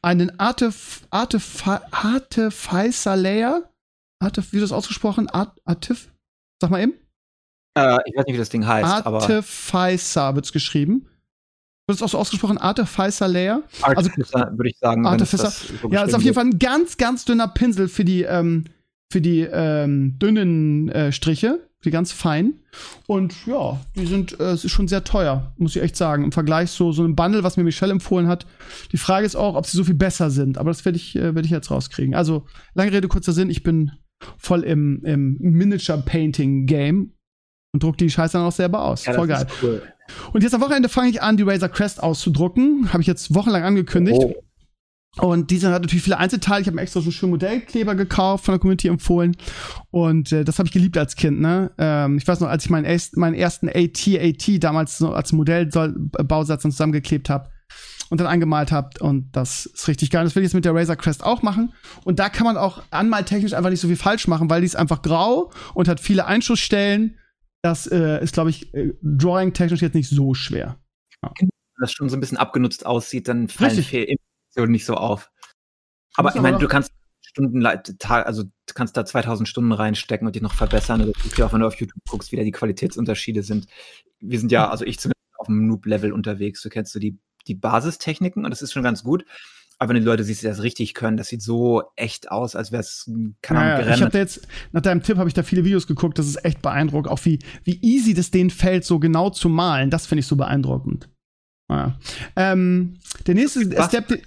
Einen Artif Artif Artificer Layer. Artif wie das ausgesprochen? Art Artif? Sag mal eben. Äh, ich weiß nicht, wie das Ding heißt, Artificer wird's geschrieben. Wird es auch so ausgesprochen? Artificer Layer? Artificer, also, würde ich sagen. Artificer. So ja, ist auf jeden Fall ein ganz, ganz dünner Pinsel für die, ähm, für die ähm, dünnen äh, Striche die ganz fein. Und ja, die sind äh, ist schon sehr teuer, muss ich echt sagen. Im Vergleich zu so einem Bundle, was mir Michelle empfohlen hat. Die Frage ist auch, ob sie so viel besser sind. Aber das werde ich, äh, werd ich jetzt rauskriegen. Also, lange Rede, kurzer Sinn, ich bin voll im, im Miniature-Painting-Game und druck die Scheiße dann auch selber aus. Ja, Voll geil. Cool. Und jetzt am Wochenende fange ich an, die Razer Crest auszudrucken. Habe ich jetzt wochenlang angekündigt. Oh. Und diese hat natürlich viele Einzelteile. Ich habe mir extra so einen schönen Modellkleber gekauft, von der Community empfohlen. Und äh, das habe ich geliebt als Kind. Ne? Ähm, ich weiß noch, als ich meinen, meinen ersten AT-AT damals so als Modellbausatz dann zusammengeklebt habe und dann angemalt habe. Und das ist richtig geil. Das will ich jetzt mit der Razer Crest auch machen. Und da kann man auch anmaltechnisch einfach nicht so viel falsch machen, weil die ist einfach grau und hat viele Einschussstellen. Das äh, ist, glaube ich, äh, drawing-technisch jetzt nicht so schwer. Ja. Wenn das schon so ein bisschen abgenutzt aussieht, dann fallen Richtig nicht so auf. Aber ich meine, du kannst Stunden, also du kannst da 2000 Stunden reinstecken und dich noch verbessern. Also, du ja auch, wenn du auf YouTube guckst, wie da die Qualitätsunterschiede sind. Wir sind ja, also ich zumindest auf dem Noob-Level unterwegs. Du kennst so die, die Basistechniken und das ist schon ganz gut. Aber wenn die Leute siehst, die das richtig können, das sieht so echt aus, als wäre es keine Ahnung, naja, Ich habe jetzt, nach deinem Tipp habe ich da viele Videos geguckt, das ist echt beeindruckend. Auch wie, wie easy das denen fällt, so genau zu malen. Das finde ich so beeindruckend. Naja. Ähm, der nächste Step, wenn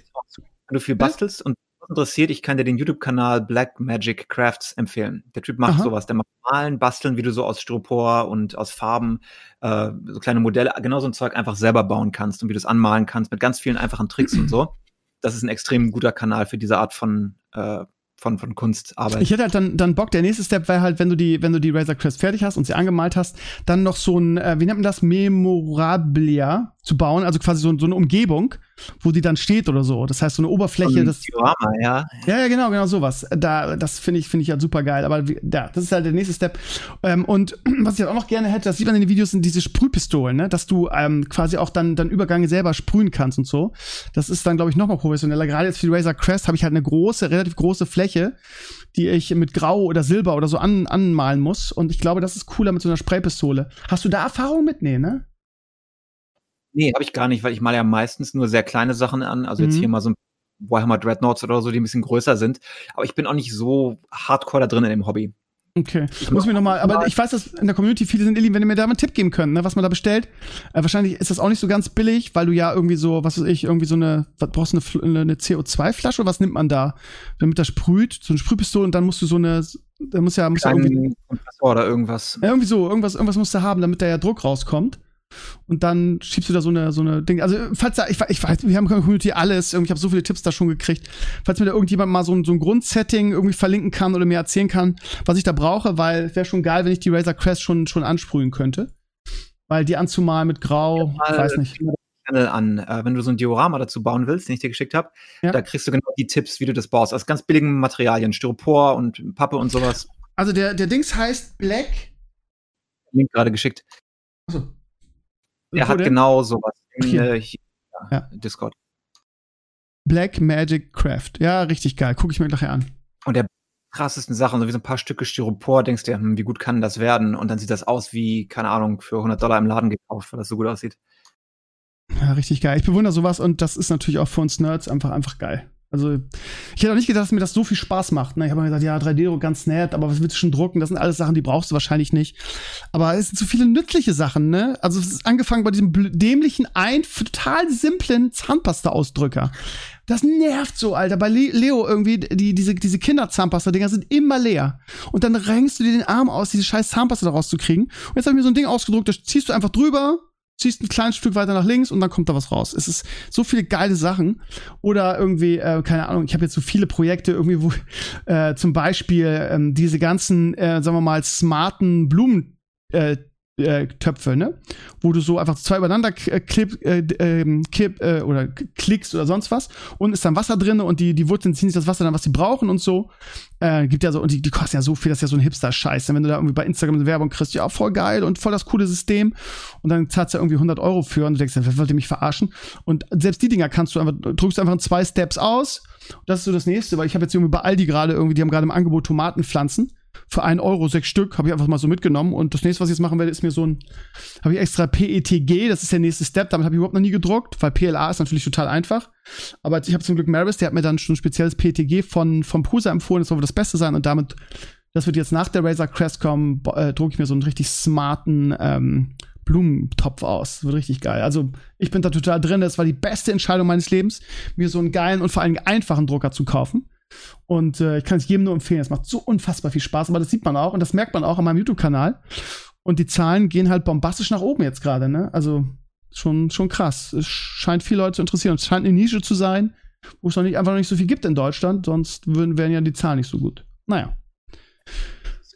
du viel bastelst und interessiert, ich kann dir den YouTube-Kanal Black Magic Crafts empfehlen. Der Typ macht Aha. sowas. Der macht Malen, Basteln, wie du so aus Styropor und aus Farben äh, so kleine Modelle, genau so ein Zeug einfach selber bauen kannst und wie du es anmalen kannst mit ganz vielen einfachen Tricks und so. Das ist ein extrem guter Kanal für diese Art von äh, von, von Kunstarbeit. Ich hätte halt dann, dann Bock, der nächste Step wäre halt, wenn du die, wenn du die Razor Crest fertig hast und sie angemalt hast, dann noch so ein, äh, wie nennt man das, Memorabilia zu bauen, also quasi so, so eine Umgebung, wo die dann steht oder so. Das heißt, so eine Oberfläche. Das, Diorama, ja. Ja, ja, genau, genau sowas. Da, das finde ich, finde ich ja super geil. Aber ja, das ist halt der nächste Step. Ähm, und (clears throat) was ich halt auch noch gerne hätte, das sieht man in den Videos, sind diese Sprühpistolen, ne? dass du ähm, quasi auch dann, dann Übergänge selber sprühen kannst und so. Das ist dann, glaube ich, noch mal professioneller. Gerade jetzt für die Razer Crest habe ich halt eine große, relativ große Fläche, die ich mit Grau oder Silber oder so an, anmalen muss. Und ich glaube, das ist cooler mit so einer Spraypistole. Hast du da Erfahrung mit? Nee, ne? Nee, habe ich gar nicht, weil ich male ja meistens nur sehr kleine Sachen an. Also mhm. jetzt hier mal so ein Warhammer Dreadnoughts oder so, die ein bisschen größer sind. Aber ich bin auch nicht so hardcore da drin in dem Hobby. Okay. Ich muss mir nochmal, aber ich weiß, dass in der Community viele sind, Illy, wenn ihr mir da mal einen Tipp geben könnt, ne, was man da bestellt. Äh, wahrscheinlich ist das auch nicht so ganz billig, weil du ja irgendwie so, was weiß ich, irgendwie so eine, was brauchst du eine, eine CO2-Flasche oder was nimmt man da? Damit das sprüht, so eine Sprühpistole und dann musst du so eine, da muss ja, muss ja irgendwie. Kompressor oder irgendwas. Ja, irgendwie so, irgendwas, irgendwas musst du haben, damit da ja Druck rauskommt und dann schiebst du da so eine so eine Ding. Also falls da, ich, ich weiß, wir haben in Community alles, irgendwie, ich habe so viele Tipps da schon gekriegt. Falls mir da irgendjemand mal so ein, so ein Grundsetting irgendwie verlinken kann oder mir erzählen kann, was ich da brauche, weil wäre schon geil, wenn ich die Razer Crest schon schon ansprühen könnte. Weil die anzumalen mit Grau, ja, mal, weiß nicht. An, äh, wenn du so ein Diorama dazu bauen willst, den ich dir geschickt habe, ja. da kriegst du genau die Tipps, wie du das baust, aus ganz billigen Materialien, Styropor und Pappe und sowas. Also der der Dings heißt Black. Link gerade geschickt. Achso. Er hat genau sowas in äh, hier, ja. Discord. Black Magic Craft. Ja, richtig geil. Gucke ich mir nachher an. Und der krassesten Sachen, so wie so ein paar Stücke Styropor, denkst du, hm, wie gut kann das werden? Und dann sieht das aus wie, keine Ahnung, für 100 Dollar im Laden gekauft, weil das so gut aussieht. Ja, richtig geil. Ich bewundere sowas und das ist natürlich auch für uns Nerds einfach, einfach geil. Also, ich hätte auch nicht gedacht, dass mir das so viel Spaß macht. Ne? Ich habe mir gedacht, ja, 3D-Druck ganz nett, aber was willst du schon drucken? Das sind alles Sachen, die brauchst du wahrscheinlich nicht. Aber es sind so viele nützliche Sachen, ne? Also, es ist angefangen bei diesem dämlichen, ein total simplen Zahnpasta-Ausdrücker. Das nervt so, Alter. Bei Leo irgendwie, die, diese, diese Kinderzahnpasta-Dinger sind immer leer. Und dann reingst du dir den Arm aus, diese scheiß Zahnpasta da rauszukriegen. Und jetzt habe ich mir so ein Ding ausgedruckt, das ziehst du einfach drüber, ziehst ein kleines Stück weiter nach links und dann kommt da was raus. Es ist so viele geile Sachen. Oder irgendwie, äh, keine Ahnung, ich habe jetzt so viele Projekte irgendwie, wo äh, zum Beispiel ähm, diese ganzen, äh, sagen wir mal, smarten Blumen äh, äh, Töpfe, ne? Wo du so einfach zwei übereinander äh, klipp, äh, ähm, kipp, äh, oder klickst oder sonst was und ist dann Wasser drin und die, die Wurzeln ziehen sich das Wasser dann, was sie brauchen und so. Äh, gibt ja so, und die, die kosten ja so viel, das ist ja so ein Hipster-Scheiß. Wenn du da irgendwie bei Instagram eine Werbung kriegst, ja, voll geil und voll das coole System und dann zahlst du ja irgendwie 100 Euro für und du denkst, wer wollte mich verarschen? Und selbst die Dinger kannst du einfach, drückst einfach in zwei Steps aus. Das ist so das nächste, weil ich habe jetzt irgendwie bei Aldi gerade irgendwie, die haben gerade im Angebot Tomatenpflanzen für einen Euro sechs Stück, habe ich einfach mal so mitgenommen. Und das nächste, was ich jetzt machen werde, ist mir so ein, habe ich extra PETG, das ist der nächste Step, damit habe ich überhaupt noch nie gedruckt, weil PLA ist natürlich total einfach. Aber ich habe zum Glück Maris, der hat mir dann schon ein spezielles PETG von, vom Prusa empfohlen, das soll wohl das Beste sein. Und damit, das wird jetzt nach der Razer Crest kommen, äh, drucke ich mir so einen richtig smarten ähm, Blumentopf aus. Das wird richtig geil. Also, ich bin da total drin. Das war die beste Entscheidung meines Lebens, mir so einen geilen und vor allem einfachen Drucker zu kaufen. Und äh, ich kann es jedem nur empfehlen. Es macht so unfassbar viel Spaß, aber das sieht man auch und das merkt man auch an meinem YouTube-Kanal. Und die Zahlen gehen halt bombastisch nach oben jetzt gerade, ne? Also schon, schon krass. Es scheint viele Leute zu interessieren. Es scheint eine Nische zu sein, wo es noch nicht, einfach noch nicht so viel gibt in Deutschland, sonst würden, wären ja die Zahlen nicht so gut. Naja.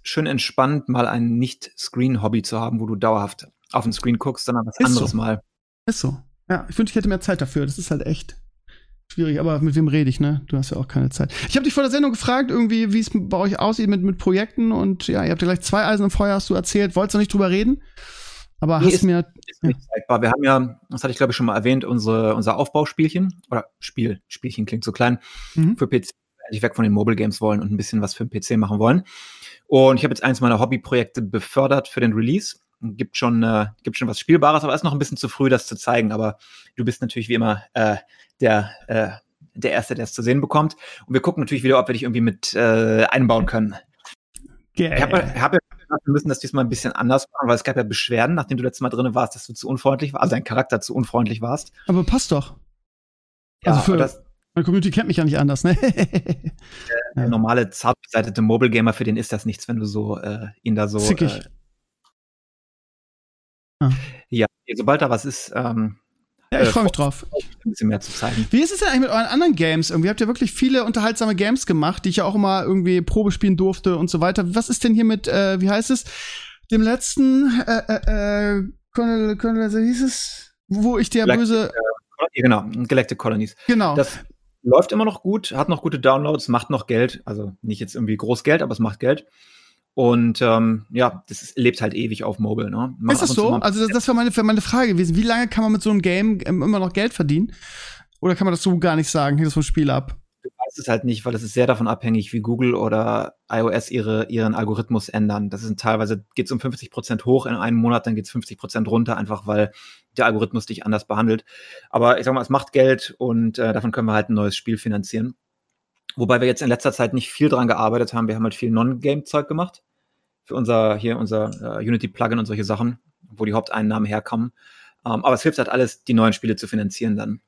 Schön entspannt, mal ein Nicht-Screen-Hobby zu haben, wo du dauerhaft auf den Screen guckst, sondern was Ist anderes so. mal. Ist so. Ja, ich wünschte, ich hätte mehr Zeit dafür. Das ist halt echt schwierig. Aber mit wem rede ich, ne? Du hast ja auch keine Zeit. Ich habe dich vor der Sendung gefragt, irgendwie, wie es bei euch aussieht mit, mit Projekten. Und ja, ihr habt ja gleich zwei Eisen im Feuer, hast du erzählt. Wolltest du nicht drüber reden? Aber Nee, hast ist- mir. Ist nicht zeigbar. Wir haben ja, das hatte ich glaube ich schon mal erwähnt, unsere, unser Aufbauspielchen oder Spiel, Spielchen klingt so klein, Mhm. für PC eigentlich weg von den Mobile Games wollen und ein bisschen was für den PC machen wollen. Und ich habe jetzt eins meiner Hobbyprojekte befördert für den Release. Gibt schon, äh, gibt schon was Spielbares, aber es ist noch ein bisschen zu früh, das zu zeigen. Aber du bist natürlich wie immer äh, der, äh, der Erste, der es zu sehen bekommt. Und wir gucken natürlich wieder, ob wir dich irgendwie mit äh, einbauen können. Geil. Ich habe hab ja gesagt, wir müssen das diesmal ein bisschen anders machen, weil es gab ja Beschwerden, nachdem du letztes Mal drin warst, dass du zu unfreundlich warst, also dein Charakter zu unfreundlich warst. Aber passt doch. Ja, Also für- das, Meine Community kennt mich ja nicht anders, ne? (laughs) der normale zart beseitete Mobile Gamer, für den ist das nichts, wenn du so äh, ihn da so. Zickig. Äh, Ah. Ja, sobald da was ist, ähm, ja, ich äh, freue mich drauf. ein bisschen mehr zu zeigen. Wie ist es denn eigentlich mit euren anderen Games? Irgendwie habt ihr wirklich viele unterhaltsame Games gemacht, die ich ja auch immer irgendwie Probe spielen durfte und so weiter. Was ist denn hier mit, äh, wie heißt es, dem letzten, äh, äh, äh, Colonel, Colonel, wie hieß es? Wo ich der Galactic, böse, Ja, genau, Galactic Colonies. genau. Das läuft immer noch gut, hat noch gute Downloads, macht noch Geld. Also nicht jetzt irgendwie groß Geld, aber es macht Geld. Und ähm, ja, das ist, lebt halt ewig auf Mobile. Ne? Ist das so? Also das, das war meine, meine Frage gewesen. Wie lange kann man mit so einem Game ähm, immer noch Geld verdienen? Oder kann man das so gar nicht sagen? Hängt das vom Spiel ab? du weißt es halt nicht, weil es ist sehr davon abhängig, wie Google oder iOS ihre, ihren Algorithmus ändern. Das ist teilweise geht es um 50 Prozent hoch in einem Monat, dann geht es 50 Prozent runter, einfach weil der Algorithmus dich anders behandelt. Aber ich sag mal, es macht Geld und äh, davon können wir halt ein neues Spiel finanzieren. Wobei wir jetzt in letzter Zeit nicht viel dran gearbeitet haben. Wir haben halt viel Non-Game-Zeug gemacht. Für unser, hier unser äh, Unity-Plugin und solche Sachen, wo die Haupteinnahmen herkommen. Ähm, aber es hilft halt alles, die neuen Spiele zu finanzieren dann.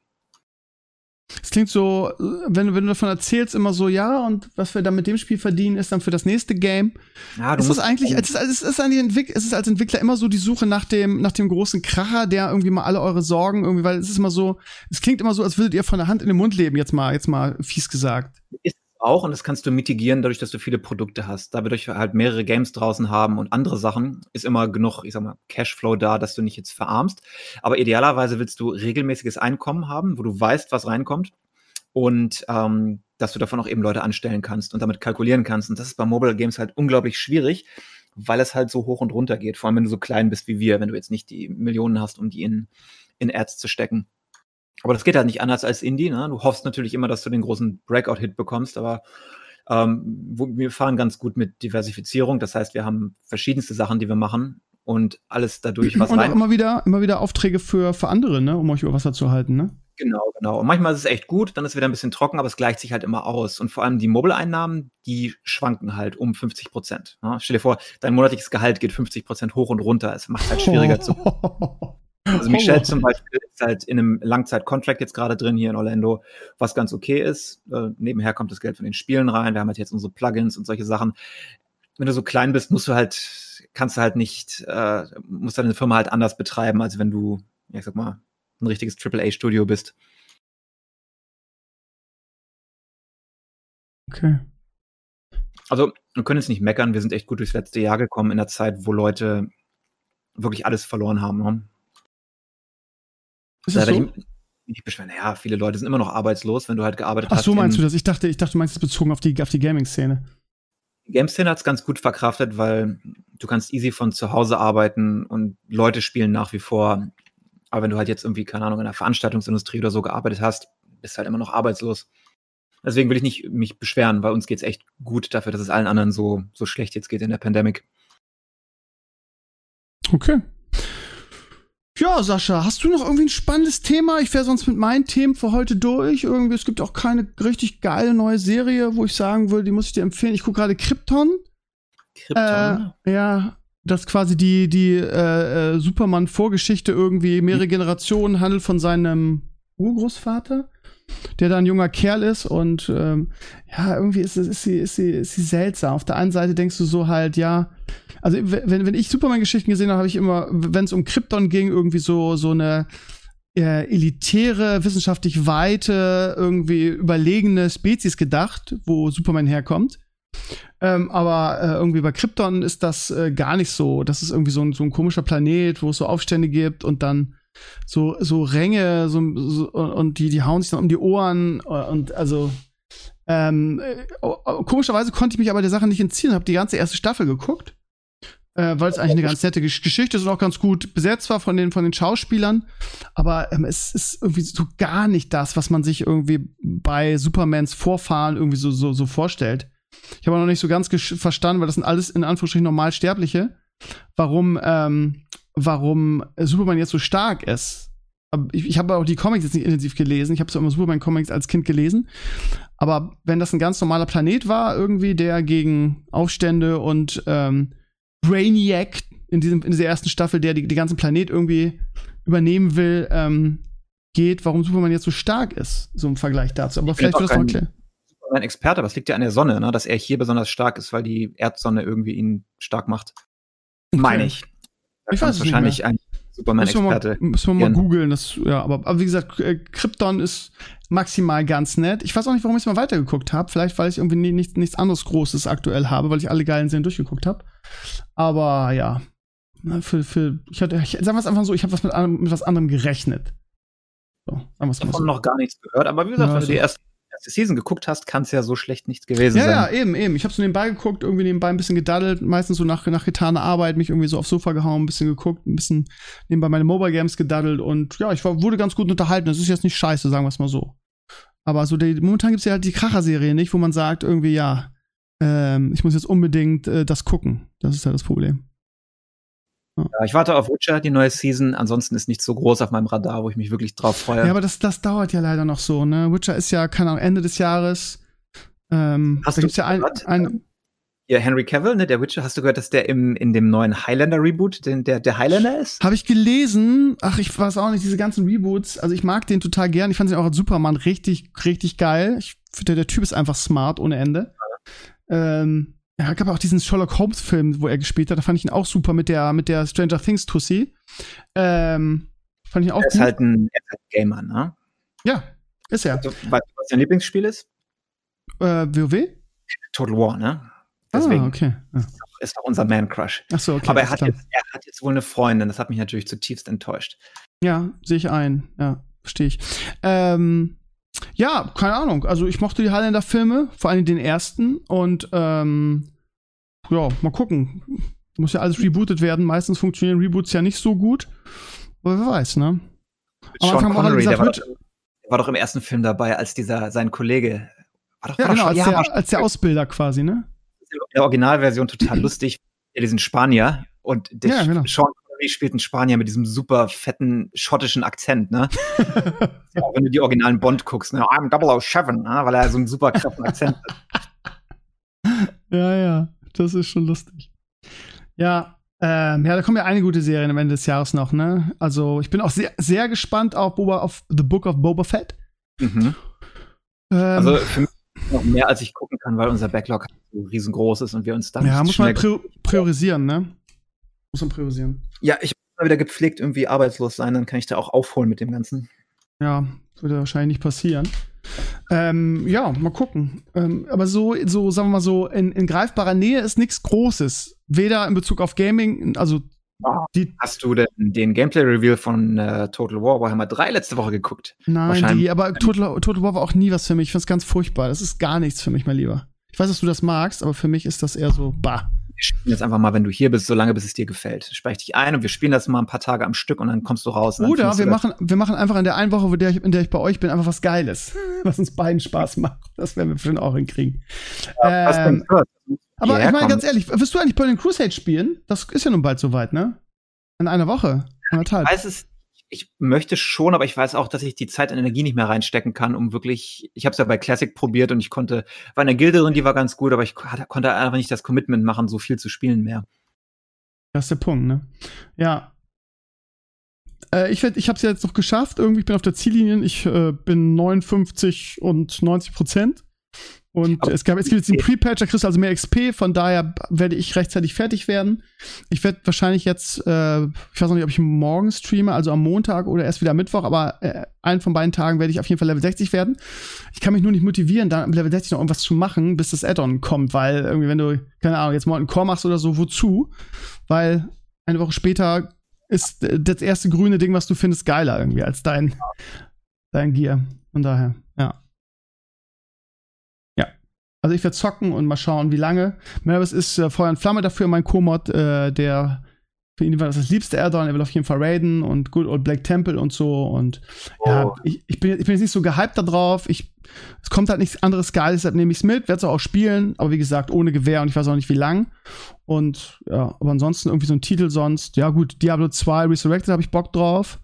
Es klingt so, wenn, du- wenn du davon erzählst, immer so, ja, und was wir dann mit dem Spiel verdienen, ist dann für das nächste Game. Ja, ist das eigentlich, es ist, es ist eigentlich es ist als Entwickler immer so die Suche nach dem, nach dem großen Kracher, der irgendwie mal alle eure Sorgen irgendwie, weil es ist immer so, es klingt immer so, als würdet ihr von der Hand in den Mund leben, jetzt mal, jetzt mal fies gesagt. Ist auch und das kannst du mitigieren, dadurch, dass du viele Produkte hast. Dadurch wir halt mehrere Games draußen haben und andere Sachen, ist immer genug, ich sag mal, Cashflow da, dass du nicht jetzt verarmst. Aber idealerweise willst du regelmäßiges Einkommen haben, wo du weißt, was reinkommt und ähm, dass du davon auch eben Leute anstellen kannst und damit kalkulieren kannst. Und das ist bei Mobile Games halt unglaublich schwierig, weil es halt so hoch und runter geht. Vor allem, wenn du so klein bist wie wir, wenn du jetzt nicht die Millionen hast, um die in, in Ads zu stecken. Aber das geht halt nicht anders als Indie. Ne? Du hoffst natürlich immer, dass du den großen Breakout-Hit bekommst, aber ähm, wir fahren ganz gut mit Diversifizierung. Das heißt, wir haben verschiedenste Sachen, die wir machen und alles dadurch, was und auch rein. immer wieder, immer wieder Aufträge für, für andere, ne, um euch über Wasser zu halten, ne? Genau, genau. Und manchmal ist es echt gut, dann ist es wieder ein bisschen trocken, aber es gleicht sich halt immer aus. Und vor allem die Mobile-Einnahmen, die schwanken halt um 50 Prozent. Ja? Stell dir vor, dein monatliches Gehalt geht 50 Prozent hoch und runter. Es macht halt (laughs) schwieriger zu. (laughs) Also Michelle zum Beispiel ist halt in einem Langzeit-Contract jetzt gerade drin hier in Orlando, was ganz okay ist. Äh, nebenher kommt das Geld von den Spielen rein. Wir haben halt jetzt unsere Plugins und solche Sachen. Wenn du so klein bist, musst du halt, kannst du halt nicht, äh, musst deine Firma halt anders betreiben, als wenn du ja, ich sag mal, ein richtiges AAA-Studio bist. Okay. Also, wir können jetzt nicht meckern, wir sind echt gut durchs letzte Jahr gekommen in der Zeit, wo Leute wirklich alles verloren haben. Ne? Ist das Da so? nicht beschweren. Ja, viele Leute sind immer noch arbeitslos, wenn du halt gearbeitet Ach hast. so meinst in- du das? Ich dachte, ich dachte, du meinst es bezogen auf die, auf die Gaming-Szene. Game-Szene hat es ganz gut verkraftet, weil du kannst easy von zu Hause arbeiten und Leute spielen nach wie vor. Aber wenn du halt jetzt irgendwie, keine Ahnung, in der Veranstaltungsindustrie oder so gearbeitet hast, bist halt immer noch arbeitslos. Deswegen will ich nicht mich beschweren, bei uns geht's echt gut dafür, dass es allen anderen so, so schlecht jetzt geht in der Pandemic. Okay. Ja, Sascha, hast du noch irgendwie ein spannendes Thema? Ich wäre sonst mit meinen Themen für heute durch. Irgendwie, es gibt auch keine richtig geile neue Serie, wo ich sagen würde, die muss ich dir empfehlen. Ich gucke gerade Krypton. Krypton. Äh, ja, das ist quasi die, die äh, äh, Superman-Vorgeschichte irgendwie, mehrere Generationen, handelt von seinem Urgroßvater, der da ein junger Kerl ist und ähm, ja, irgendwie ist, ist, sie, ist, sie, ist sie seltsam. Auf der einen Seite denkst du so halt, ja, also wenn, wenn ich Superman-Geschichten gesehen habe, habe ich immer, wenn es um Krypton ging, irgendwie so, so eine äh, elitäre, wissenschaftlich weite, irgendwie überlegene Spezies gedacht, wo Superman herkommt. Ähm, aber äh, irgendwie bei Krypton ist das äh, gar nicht so. Das ist irgendwie so ein, so ein komischer Planet, wo es so Aufstände gibt und dann so, so Ränge so, so, und die, die hauen sich dann um die Ohren und also ähm, äh, oh, oh, komischerweise konnte ich mich aber der Sache nicht entziehen, habe die ganze erste Staffel geguckt, äh, weil es eigentlich eine ganz nette Gesch Geschichte ist und auch ganz gut besetzt war von den, von den Schauspielern. Aber ähm, es ist irgendwie so gar nicht das, was man sich irgendwie bei Supermans Vorfahren irgendwie so, so, so vorstellt. Ich habe noch nicht so ganz verstanden, weil das sind alles in Anführungsstrichen Normalsterbliche, warum, ähm, warum Superman jetzt so stark ist. Aber Ich, ich habe auch die Comics jetzt nicht intensiv gelesen. Ich habe so immer Superman-Comics als Kind gelesen. Aber wenn das ein ganz normaler Planet war, irgendwie, der gegen Aufstände und ähm, Brainiac in, diesem, in dieser ersten Staffel, der die, die ganzen Planet irgendwie übernehmen will, ähm, geht, warum Superman jetzt so stark ist, so im Vergleich dazu. Aber Ich vielleicht wird das noch erklären. Ein Experte, aber es liegt ja an der Sonne, ne? dass er hier besonders stark ist, weil die Erdsonne irgendwie ihn stark macht. Meine ich. Da Ich weiß es es nicht wahrscheinlich ein Müssen wir mal, Superman-Experte. müssen wir mal gern. googeln. Das, ja, aber, aber wie gesagt, äh, Krypton ist maximal ganz nett. Ich weiß auch nicht, warum ich es mal weitergeguckt habe. Vielleicht, weil ich irgendwie nie, nichts, nichts anderes Großes aktuell habe, weil ich alle geilen Serien durchgeguckt habe. Aber ja, Na, für, für, ich hatte, ich, sagen wir es einfach so, ich habe was mit, mit was anderem gerechnet. So, sagen wir es mal davon so. noch gar nichts gehört, aber wie gesagt, Ja, wenn du die erste, erste Season geguckt hast, kann es ja so schlecht nicht gewesen Ja, ja, sein. eben, eben. Ich habe so nebenbei geguckt, irgendwie nebenbei ein bisschen gedaddelt, meistens so nach, nach getaner Arbeit, mich irgendwie so aufs Sofa gehauen, ein bisschen geguckt, ein bisschen nebenbei meine Mobile Games gedaddelt und ja, ich war, wurde ganz gut unterhalten. Das ist jetzt nicht scheiße, sagen wir es mal so. Aber so die, momentan gibt's ja halt die Kracher-Serie nicht, wo man sagt, irgendwie, ja, ähm, ich muss jetzt unbedingt äh, das gucken. Das ist ja das Problem. Ja, ich warte auf Witcher, die neue Season. Ansonsten ist nichts so groß auf meinem Radar, wo ich mich wirklich drauf freue. Ja, aber das, das dauert ja leider noch so, ne? Witcher ist ja, keine Ahnung, Ende des Jahres. Ähm, Hast da du gibt's ja ein, gehört? ein, ja, Henry Cavill, ne, der Witcher, hast du gehört, dass der im, in dem neuen Highlander-Reboot den, der, der Highlander ist? Habe ich gelesen. Ach, ich weiß auch nicht, diese ganzen Reboots. Also ich mag den total gern. Ich fand ihn auch als Superman richtig, richtig geil. Ich finde, der Typ ist einfach smart ohne Ende. Ähm, ja, gab auch diesen Sherlock Holmes-Film, wo er gespielt hat. Da fand ich ihn auch super mit der, mit der Stranger Things Tussi. Ähm, fand ich ihn auch Er ist gut. halt ein, er ist halt ein Gamer, ne? ja, ist er. Also, weißt du, was dein Lieblingsspiel ist? Äh, WoW? Total War, ne? Deswegen Ah, okay. Ja. ist doch unser Man-Crush. Ach so, okay. Aber er hat, jetzt, er hat jetzt wohl eine Freundin. Das hat mich natürlich zutiefst enttäuscht. Ja, sehe ich ein. Ja, verstehe ich. Ähm, ja, keine Ahnung. Also ich mochte die Highlander-Filme, vor allem den ersten. Und ähm, ja, mal gucken. Muss ja alles rebootet werden. Meistens funktionieren Reboots ja nicht so gut. Aber wer weiß, ne? Sean Anfang haben alle Connery, der gesagt, war, wird- doch, der war doch im ersten Film dabei, als dieser, sein Kollege. War doch, Ja, war genau, doch als, schon, ja, war der, als der Ausbilder quasi, ne? in der Originalversion total (clears throat) lustig. Diesen Spanier. Und der Ja, genau. Sean Connery spielt einen Spanier mit diesem super fetten schottischen Akzent, ne? (laughs) ja, auch wenn du die originalen Bond guckst, ne? I'm 007, ne? weil er so einen super krassen Akzent hat. (laughs) Ja, ja, das ist schon lustig. Ja, ähm, ja, da kommen ja einige gute Serien am Ende des Jahres noch, ne? Also ich bin auch sehr, sehr gespannt auf, Boba, auf The Book of Boba Fett. Mhm. Ähm, Also für mich noch mehr, als ich gucken kann, weil unser Backlog so riesengroß ist und wir uns dann ja, muss man priorisieren, ne? Muss man priorisieren. Ja, ich muss mal wieder gepflegt irgendwie arbeitslos sein, dann kann ich da auch aufholen mit dem Ganzen. Ja, würde wahrscheinlich nicht passieren. Ähm, ja, mal gucken. Ähm, aber so, so, sagen wir mal so, in, in greifbarer Nähe ist nichts Großes. Weder in Bezug auf Gaming, also Ah, Hast du denn den Gameplay-Reveal von äh, Total War Warhammer 3 letzte Woche geguckt? Nein, die, aber Total, Total War war auch nie was für mich. Ich finde es ganz furchtbar. Das ist gar nichts für mich, mein Lieber. Ich weiß, dass du das magst, aber für mich ist das eher so, bah. Wir spielen jetzt einfach mal, wenn du hier bist, so lange, bis es dir gefällt. Speich dich ein und wir spielen das mal ein paar Tage am Stück und dann kommst du raus. Oder wir machen, wir machen einfach in der einen Woche, in der, ich, in der ich bei euch bin, einfach was Geiles, (laughs) was uns beiden Spaß macht. Das werden wir bestimmt auch hinkriegen. Ja, ähm, aber ich meine ganz ehrlich, wirst du eigentlich Burning Crusade spielen? Das ist ja nun bald soweit, ne? In einer Woche. Anderthalb. Ich weiß es, ich möchte schon, aber ich weiß auch, dass ich die Zeit und Energie nicht mehr reinstecken kann, um wirklich. Ich habe es ja bei Classic probiert und ich konnte, war eine Gilde drin, die war ganz gut, aber ich konnte einfach nicht das Commitment machen, so viel zu spielen mehr. Das ist der Punkt, ne? Ja. Äh, ich ich habe es ja jetzt noch geschafft. Irgendwie, ich bin auf der Ziellinie. Ich äh, bin 59 und 90 Prozent. Und es, gab, es gibt jetzt den Pre-Patch, da kriegst du also mehr XP, von daher werde ich rechtzeitig fertig werden. Ich werde wahrscheinlich jetzt, äh, ich weiß noch nicht, ob ich morgen streame, also am Montag oder erst wieder am Mittwoch, aber äh, einen von beiden Tagen werde ich auf jeden Fall Level 60 werden. Ich kann mich nur nicht motivieren, da Level 60 noch irgendwas zu machen, bis das Add-on kommt, weil irgendwie, wenn du, keine Ahnung, jetzt Molten Core machst oder so, wozu? Weil eine Woche später ist das erste grüne Ding, was du findest, geiler irgendwie als dein, dein Gear. Von daher, ja. Also ich werde zocken und mal schauen, wie lange. Maris ist äh, Feuer und Flamme dafür, mein Co-Mod, äh, der für ihn war das das liebste Addon, er will auf jeden Fall raiden und Good Old Black Temple und so. Und oh. ja, ich, ich, bin, ich bin jetzt nicht so gehypt da drauf. Ich, es kommt halt nichts anderes Geiles, deshalb nehme ich es mit, werde es auch spielen, aber wie gesagt, ohne Gewehr und ich weiß auch nicht wie lang. Und ja, aber ansonsten irgendwie so ein Titel sonst. Ja, gut, Diablo 2 Resurrected habe ich Bock drauf.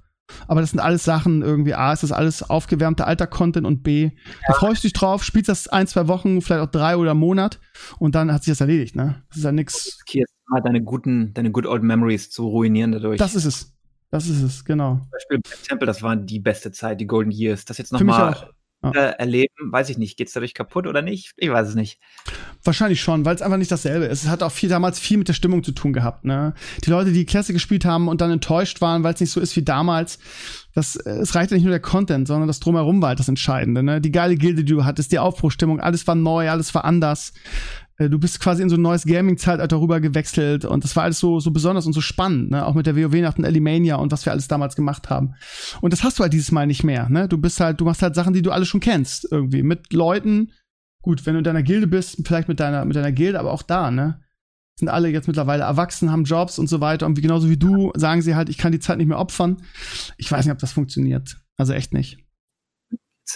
Aber das sind alles Sachen irgendwie, A, ist das alles aufgewärmter alter Content und B, ja. da freust du dich drauf, spielst das ein, zwei Wochen, vielleicht auch drei oder einen Monat und dann hat sich das erledigt, ne? Das ist ja nix. Hier mal deine guten, deine good old memories zu ruinieren dadurch. Das ist es. Das ist es, genau. Zum Beispiel Temple, das war die beste Zeit, die Golden Years. Das jetzt nochmal ja. erleben, weiß ich nicht. Geht es dadurch kaputt oder nicht? Ich weiß es nicht. Wahrscheinlich schon, weil es einfach nicht dasselbe ist. Es hat auch viel damals viel mit der Stimmung zu tun gehabt. Ne? Die Leute, die Klasse gespielt haben und dann enttäuscht waren, weil es nicht so ist wie damals, das, es reicht ja nicht nur der Content, sondern das Drumherum war halt das Entscheidende. Ne? Die geile Gilde, die du hattest, die Aufbruchstimmung, alles war neu, alles war anders. Äh, du bist quasi in so ein neues Gaming-Zeitalter rüber gewechselt und das war alles so, so besonders und so spannend, ne? Auch mit der WoW nach den Alimania und was wir alles damals gemacht haben. Und das hast du halt dieses Mal nicht mehr, ne? Du bist halt, du machst halt Sachen, die du alle schon kennst, irgendwie. Mit Leuten, gut, wenn du in deiner Gilde bist, vielleicht mit deiner, mit deiner Gilde, aber auch da, ne? Sind alle jetzt mittlerweile erwachsen, haben Jobs und so weiter. Und wie, genauso wie du sagen sie halt, ich kann die Zeit nicht mehr opfern. Ich weiß nicht, ob das funktioniert. Also echt nicht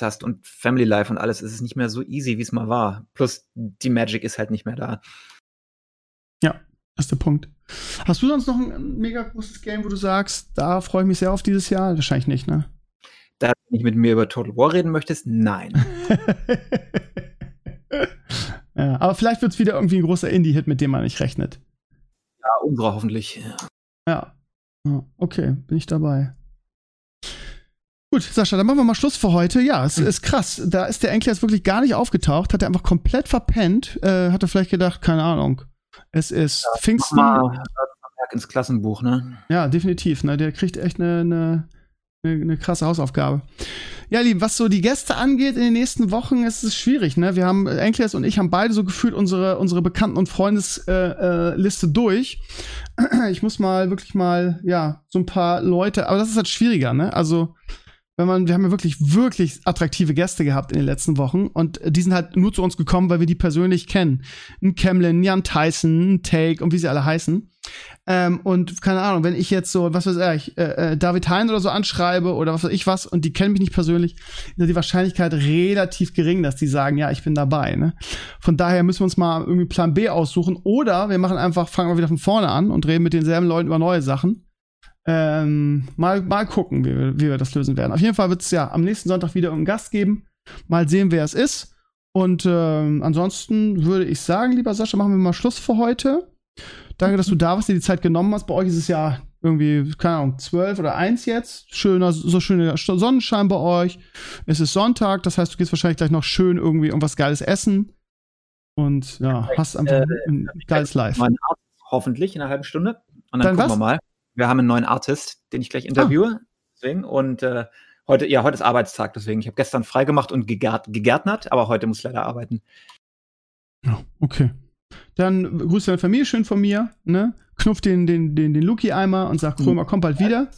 hast und Family Life und alles, ist es nicht mehr so easy, wie es mal war. Plus die Magic ist halt nicht mehr da. Ja, das ist der Punkt. Hast du sonst noch ein mega großes Game, wo du sagst, da freue ich mich sehr auf dieses Jahr? Wahrscheinlich nicht, ne? Da du nicht mit mir über Total War reden möchtest, nein. (laughs) ja, aber vielleicht wird es wieder irgendwie ein großer Indie-Hit, mit dem man nicht rechnet. Ja, unsere hoffentlich. Ja. Okay, bin ich dabei. Gut, Sascha, dann machen wir mal Schluss für heute. Ja, es hm. ist krass. Da ist der Enkel jetzt wirklich gar nicht aufgetaucht, hat er einfach komplett verpennt. Äh, hat er vielleicht gedacht, keine Ahnung. Es ist ja, Pfingsten. Mal ins Klassenbuch, ne? Ja, definitiv. Ne? Der kriegt echt eine, eine, eine, eine krasse Hausaufgabe. Ja, lieb, was so die Gäste angeht in den nächsten Wochen, ist es schwierig, ne? Wir haben, Enkles und ich haben beide so gefühlt unsere, unsere Bekannten- und Freundesliste äh, äh, durch. Ich muss mal wirklich mal, ja, so ein paar Leute, aber das ist halt schwieriger, ne? Also, wenn man, wir haben ja wirklich, wirklich attraktive Gäste gehabt in den letzten Wochen und die sind halt nur zu uns gekommen, weil wir die persönlich kennen. Ein Camlin, Jan Tyson, ein Take und wie sie alle heißen. Ähm, und keine Ahnung, wenn ich jetzt so, was weiß ich, äh, äh, David Hein oder so anschreibe oder was weiß ich was und die kennen mich nicht persönlich, ist die Wahrscheinlichkeit relativ gering, dass die sagen, ja, ich bin dabei. Ne? Von daher müssen wir uns mal irgendwie Plan B aussuchen oder wir machen einfach, fangen wir wieder von vorne an und reden mit denselben Leuten über neue Sachen. Ähm, mal, mal gucken, wie wir, wie wir das lösen werden. Auf jeden Fall wird es ja am nächsten Sonntag wieder einen Gast geben. Mal sehen, wer es ist. Und ähm, ansonsten würde ich sagen, lieber Sascha, machen wir mal Schluss für heute. Danke, dass du da warst, dir die Zeit genommen hast. Bei euch ist es ja irgendwie, keine Ahnung, 12 oder 1 jetzt. Schöner, so schöner Sonnenschein bei euch. Es ist Sonntag, das heißt, du gehst wahrscheinlich gleich noch schön irgendwie irgendwas Geiles essen. Und ja, hast einfach äh, ein geiles Live. Hoffentlich in einer halben Stunde. Und dann, dann gucken was? wir mal. Wir haben einen neuen Artist, den ich gleich interviewe. Ah. Deswegen. Und äh, heute, ja, heute ist Arbeitstag, deswegen. Ich habe gestern freigemacht und gegärt, gegärtnert, aber heute muss ich leider arbeiten. Ja, okay. Dann grüß deine Familie schön von mir, ne? Knuff den, den, den, den Luki-Eimer und sag, Krömer, komm bald wieder.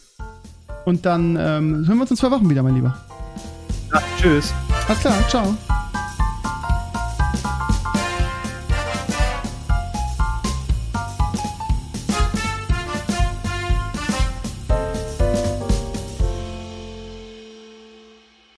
Und dann ähm, hören wir uns in zwei Wochen wieder, mein Lieber. Ja, tschüss. Alles klar, ciao.